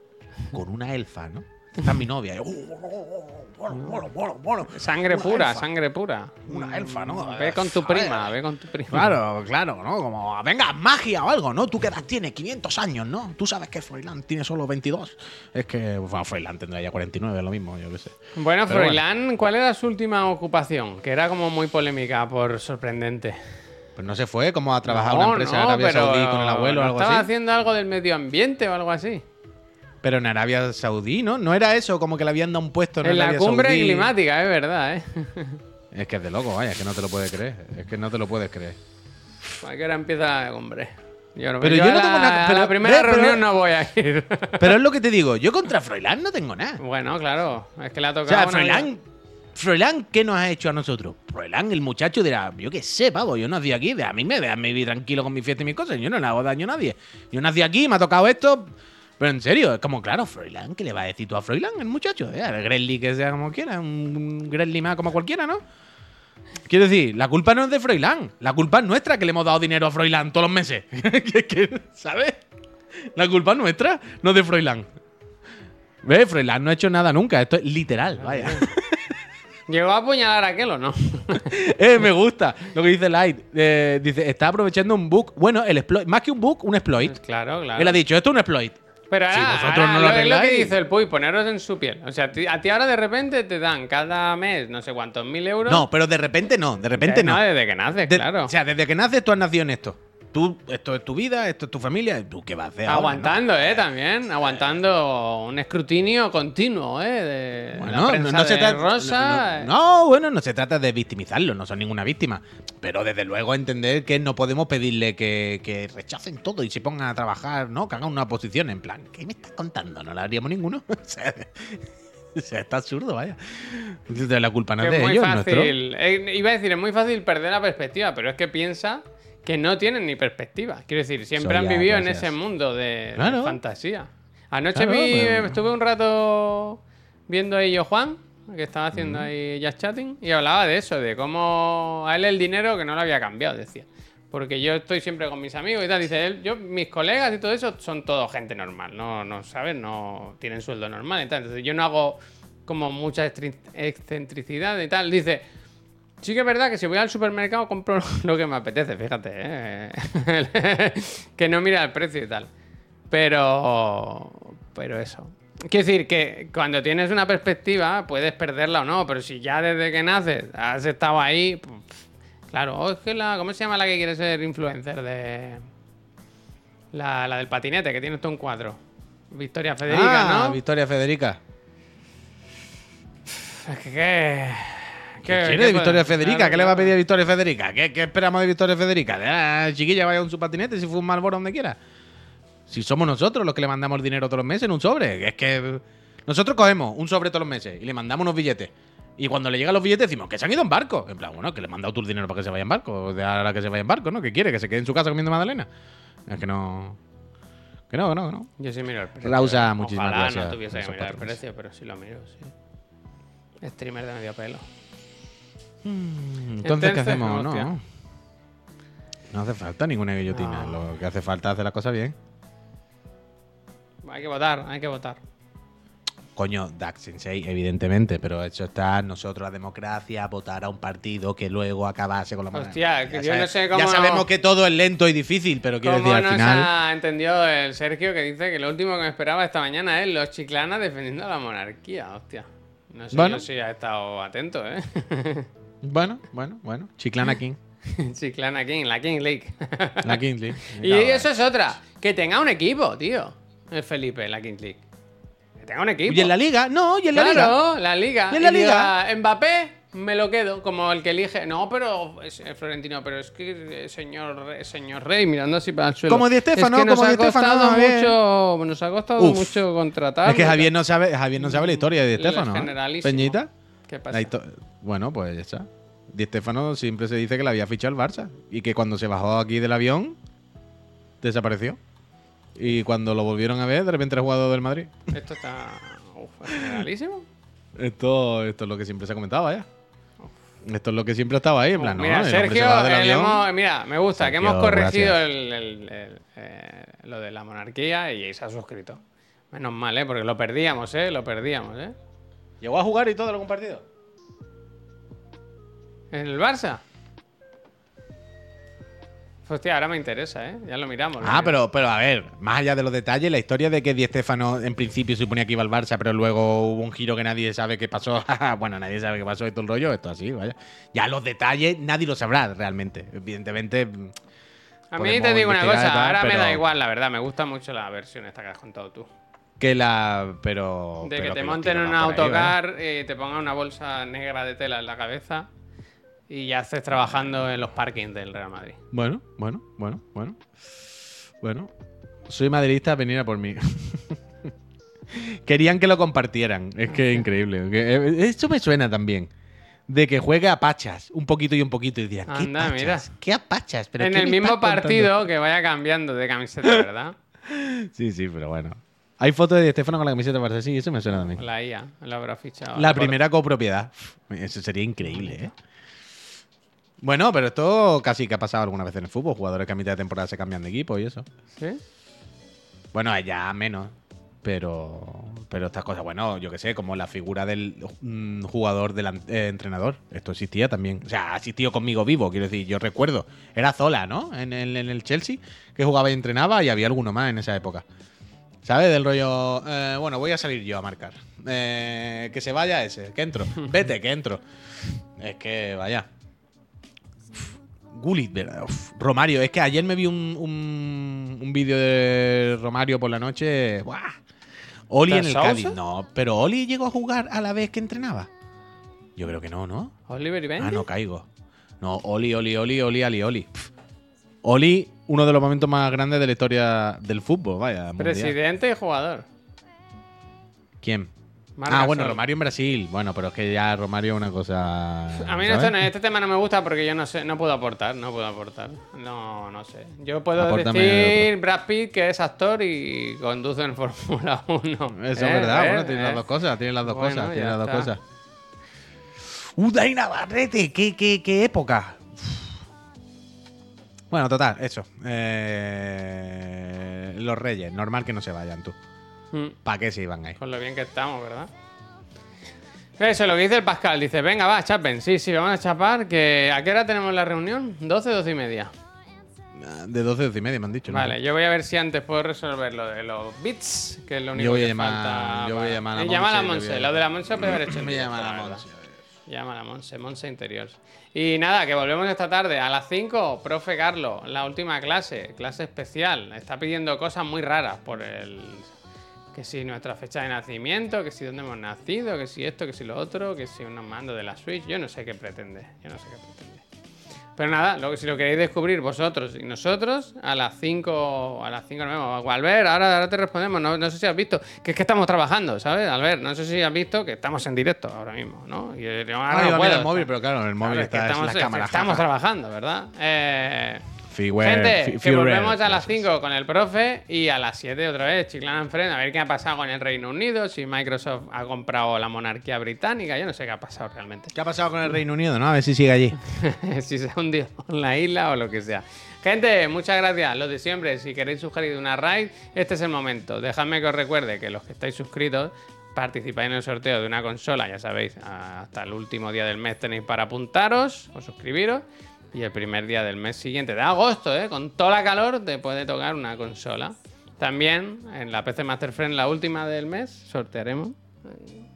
con una elfa, ¿no? Esta es mi novia. y, "Oh, bueno, bueno, bueno, bueno". Sangre Una pura, elfa. sangre pura. Una elfa, ¿no? Ve con tu prima, ve con tu prima. Claro, claro, ¿no? Como, venga, magia o algo, ¿no? ¿Tú qué edad tienes? 500 años, ¿no? Tú sabes que Froilán tiene solo 22. Es que, bueno, Froilán tendrá ya 49, es lo mismo, yo qué sé. Bueno, Pero Froilán, ¿cuál era su última ocupación? Que era como muy polémica por sorprendente. Pues no se fue como a trabajar No, una empresa no, en Arabia Saudí con el abuelo o ¿no algo estaba así. haciendo algo del medio ambiente o algo así. Pero en Arabia Saudí, ¿no? No era eso, como que le habían dado un puesto en, En la Arabia cumbre Saudí. climática, es verdad, ¿eh? Es que es de loco, vaya, es que no te lo puedes creer. Es que no te lo puedes creer. ¿A qué hora empieza la cumbre? Yo no, Pero yo no la, tengo nada- a pero- la primera pero- reunión no voy a ir. Pero es lo que te digo, yo contra Froilán no tengo nada. bueno, claro. Es que le ha O tocado. sea, una Froilán, Froilán, ¿qué nos ha hecho a nosotros? Froilán, el muchacho dirá, yo qué sé, pavo, yo nací aquí, a mí me dejan vivir tranquilo con mi fiesta y mis cosas, yo no le hago daño a nadie. Yo nací aquí, me ha tocado esto, pero en serio, es como, claro, Froilán, ¿qué le va a decir tú a Froilán, el muchacho? Eh, el Gremlin que sea como quiera, un Gremlin más como cualquiera, ¿no? Quiero decir, la culpa no es de Froilán, la culpa es nuestra que le hemos dado dinero a Froilán todos los meses. ¿Sabes? La culpa es nuestra, no de Froilán. ¿Ves? Froilán no ha hecho nada nunca, esto es literal, vaya. ¿Llegó a apuñalar a aquel o no? eh, me gusta lo que dice Light. Eh, dice, está aprovechando un bug. Bueno, el exploit, más que un bug, un exploit. claro, claro. Él ha dicho, esto es un exploit. Pero Si ahora, vosotros ahora no lo lo, es lo que dice el Puy, poneros en su piel. O sea, a ti, a ti ahora de repente te dan cada mes no sé cuántos mil euros. No, pero de repente no, de repente Eh, no. desde que naces, De- claro. O sea, desde que naces tú has nacido en esto. Tú, esto es tu vida, esto es tu familia. ¿Tú qué vas a hacer? ahora, Aguantando, ¿eh? También. Aguantando un escrutinio continuo, ¿eh? De la Bueno, prensa no, no se de trata. Rosa. No, no, bueno, no se trata de victimizarlos, no son ninguna víctima. Pero desde luego entender que no podemos pedirle que, que rechacen todo y se pongan a trabajar, ¿no? Que hagan una posición en plan, ¿qué me estás contando? No la haríamos ninguno. o, sea, está absurdo, vaya. Entonces, la culpa no es de muy ellos, fácil. eh, iba a decir, es muy fácil perder la perspectiva, pero es que piensa que no tienen ni perspectiva. Quiero decir, siempre han ya, vivido en ese mundo de, Claro. fantasía. Anoche Claro, vi, pero- estuve un rato viendo ahí yo Juan, que estaba haciendo ahí jazz chatting, y hablaba de eso, de cómo a él el dinero que no lo había cambiado, decía. Porque yo estoy siempre con mis amigos y tal. Dice él, yo, mis colegas y todo eso son todo gente normal, no, no ¿sabes? No tienen sueldo normal y tal. Entonces yo no hago como mucha excentricidad y tal. Dice, sí que es verdad que si voy al supermercado compro lo que me apetece, fíjate, ¿eh? que no mira el precio y tal. Pero, pero eso. Quiero decir que cuando tienes una perspectiva puedes perderla o no, pero si ya desde que naces has estado ahí, pues, claro, oh, es que la, ¿cómo se llama la que quiere ser influencer de la, la del patinete que tiene todo un cuadro? Victoria Federica, Ah, ¿no? Victoria Federica. Es que. ¿Qué quiere de Victoria Federica? ¿Qué le va a pedir a Victoria Federica? ¿Qué, qué esperamos de Victoria Federica? Ah, chiquilla, vaya con su patinete si fue un malboro donde quiera. Si somos nosotros los que le mandamos el dinero todos los meses en un sobre. Es que nosotros cogemos un sobre todos los meses y le mandamos unos billetes. Y cuando le llegan los billetes decimos que se han ido en barco. En plan, bueno, que le he mandado el dinero para que se vaya en barco. De ahora que se vaya en barco, ¿no? ¿Qué quiere? ¿Que se quede en su casa comiendo magdalena? Es que no... Que no, que no, que no. Yo sí miro el precio. Rausa, muchísimas Ojalá gracias no tuviese que mirar el precio, pero sí lo miro, sí. Streamer de medio pelo. Entonces, ¿qué hacemos? No. No hace falta ninguna guillotina. No. Lo que hace falta es hacer las cosas bien. Hay que votar, hay que votar. Coño, Dax Sensei, evidentemente, pero eso está nosotros, la democracia, votar a un partido que luego acabase con la. Hostia, que Ya yo sabe- no sé cómo Ya no- sabemos que todo es lento y difícil, pero quiero ¿Cómo decir, no al se final. ha entendido el Sergio que dice que lo último que me esperaba esta mañana es los chiclanas defendiendo a la monarquía? Hostia. No sé Bueno. yo si ha estado atento, ¿eh? Bueno, bueno, bueno. Chiclana King. Chiclana King, la King League. La King League. y eso es otra. Que tenga un equipo, tío. El Felipe, la King League. Que tenga un equipo. ¿Y en la liga? No, y en la liga. Claro, la liga. ¿Y en la diga, Mbappé, me lo quedo, como el que elige. No, pero es eh, Florentino, pero es que eh, señor, Re- señor Rey, mirando así para el suelo. Como Di Stéfano, es que nos como ha costado mucho, nos ha costado Uf. mucho contratar. Es que Javier no sabe, Javier no sabe la historia de Di El Stéfano. ¿eh? Peñita. ¿Qué pasa? La bueno, pues ya está. Di Stéfano siempre se dice que le había fichado el Barça y que cuando se bajó aquí del avión desapareció. Y cuando lo volvieron a ver, de repente era jugador del Madrid. Esto está uf, generalísimo. Esto, esto es lo que siempre se ha comentado, vaya. Esto es lo que siempre estaba ahí, en plan, ¿no? mira, se Sergio, eh, hemos- mira, me gusta que hemos corregido gracias. el- el- el- eh, lo de la monarquía y se ha suscrito. Menos mal, ¿eh? Porque lo perdíamos, ¿eh? Lo perdíamos, ¿eh? ¿Llegó a jugar y todo algún partido? ¿En el Barça? Hostia, ahora me interesa, ¿eh? Ya lo miramos. lo Ah, miramos. pero, pero a ver, más allá de los detalles, la historia de que Di Stéfano en principio se suponía que iba al Barça, pero luego hubo un giro que nadie sabe qué pasó. bueno, nadie sabe qué pasó y todo el rollo, esto así, vaya. Ya los detalles nadie lo sabrá realmente. Evidentemente. mm, A mí te digo una cosa, tal, ahora me da igual, la verdad. Me gusta mucho la versión esta que has contado tú. Que la. Pero. De pero que te monten en un autocar y te pongan una bolsa negra de tela en la cabeza y ya estés trabajando en los parkings del Real Madrid. Bueno, bueno, bueno, bueno. Bueno. Soy madridista, venir a por mí. Querían que lo compartieran. Es que es increíble. Eh, Esto me suena también. De que juegue a pachas, un poquito y un poquito, y dirán, ¿qué Anda, pachas? mira. ¿Qué a pachas? ¿Pero en qué el mismo contando? partido que vaya cambiando de camiseta, ¿verdad? Sí, sí, pero bueno. Hay fotos de Di Stefano con la camiseta de Barça, sí, eso me suena también. La IA, la habrá fichado. La primera copropiedad. Eso sería increíble, ¿eh? Bueno, pero esto casi que ha pasado alguna vez en el fútbol. Jugadores que a mitad de temporada se cambian de equipo y eso. ¿Sí? Bueno, ya menos. Pero, pero estas cosas, bueno, yo que sé, como la figura del mm, jugador del eh, entrenador. Esto existía también. O sea, ha existido conmigo vivo, quiero decir, yo recuerdo. Era Zola, ¿no? En el Chelsea, que jugaba y entrenaba, y había alguno más en esa época. ¿Sabes? Del rollo, eh, bueno, voy a salir yo a marcar. Eh, que se vaya ese, que entro. Vete, que entro. Es que, vaya. Gullit, ¿verdad? Uf, Romario, es que ayer me vi un, un, un vídeo de Romario por la noche. ¡Buah! Oli en el. Cádiz. No, pero Oli llegó a jugar a la vez que entrenaba. Yo creo que no, ¿no? Oliver y Benji. Ah, no caigo. No, Oli, Oli, Oli, Oli, Ali, Oli. Pff. Oli, uno de los momentos más grandes de la historia del fútbol, vaya. mundial. Presidente y jugador. ¿Quién? Marc ah, bueno. Romario en Brasil. Bueno, pero es que ya Romario es una cosa. A mí ¿sabes? esto no- este tema no me gusta porque yo no sé, no puedo aportar, no puedo aportar. No, no sé. Yo puedo Apórtame decir Brad Pitt que es actor y conduce en Fórmula 1. Eso ¿Eh? es verdad, ¿Eh? bueno, tiene las ¿Eh? dos cosas, tiene las dos Bueno, cosas, tiene las dos está. cosas. ¡Uh, Dani Navarrete! ¿Qué, qué, qué época? Bueno, total, eso. Eh, los Reyes, normal que no se vayan tú. Mm. ¿Para qué se iban ahí? Con lo bien que estamos, ¿verdad? Eso, lo que dice el Pascal. Dice, venga, va, chapen. Sí, sí, vamos a chapar. Que, ¿A qué hora tenemos la reunión? 12, 12 y media. Ah, De 12 12 y media me han dicho. ¿no? Vale, yo voy a ver si antes puedo resolver lo de los bits, que es lo único Yo voy a que llamar- falta. yo voy a llamar a Y llama a la Monse, voy a- Lo de la Monse puede haber hecho en Me directo, llama la la. Monse. Llama la Monse, Monse Interiors. Y nada, que volvemos esta tarde a las 5, profe Carlos, la última clase, clase especial. Está pidiendo cosas muy raras por el... Que si nuestra fecha de nacimiento, que si dónde hemos nacido, que si esto, que si lo otro, que si unos mandos de la Switch. Yo no sé qué pretende, yo no sé qué pretende. Pero nada, lo, si lo queréis descubrir vosotros y nosotros, a las 5 a las 5 nos vemos. Albert, ahora, ahora te respondemos. No, no sé si has visto, que es que estamos trabajando, ¿sabes? Albert, no sé si has visto que estamos en directo ahora mismo, ¿no? Y yo ahora Ah, no puedo, el móvil, está- pero claro, el móvil Claro, es que está estamos, en la cámara. estamos jaja. trabajando, ¿verdad? Eh, Gente, que volvemos a las 5 con el profe y a las 7 otra vez, Chiclana en Friend, a ver qué ha pasado con el Reino Unido, si Microsoft ha comprado la monarquía británica, yo no sé qué ha pasado realmente. ¿Qué ha pasado con el Reino Unido? no? A ver si sigue allí. si se ha hundido en la isla o lo que sea. Gente, muchas gracias. Lo de siempre, si queréis sugerir una raid, este es el momento. Dejadme que os recuerde que los que estáis suscritos participáis en el sorteo de una consola, ya sabéis, hasta el último día del mes tenéis para apuntaros o suscribiros. Y el primer día del mes siguiente, de agosto, ¿eh? con toda la calor, te puede tocar una consola. También en la PC Master Friend, la última del mes, sortearemos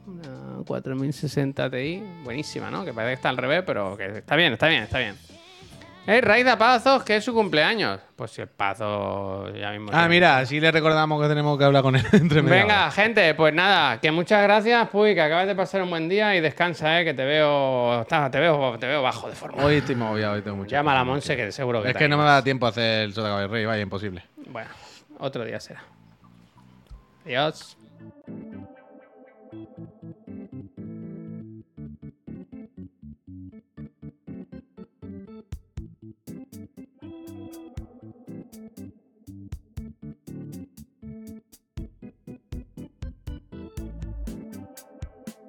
una 4060 Ti. Buenísima, ¿no? Que parece que está al revés, pero que está bien, está bien, está bien. Eh, Raida Pazos, que es su cumpleaños. Pues si el Pazo ya mismo. Ah, tiene- mira, así le recordamos que tenemos que hablar con él entre Venga, gente, pues nada, que muchas gracias, Puy, que acabas de pasar un buen día y descansa, eh, que te veo, te veo, te veo bajo de forma. Hoy estoy movido, hoy tengo mucho. Llama a la Monse, que seguro que Es que no me da tiempo a hacer el Sota Rey, vaya, imposible. Bueno, otro día será. Adiós.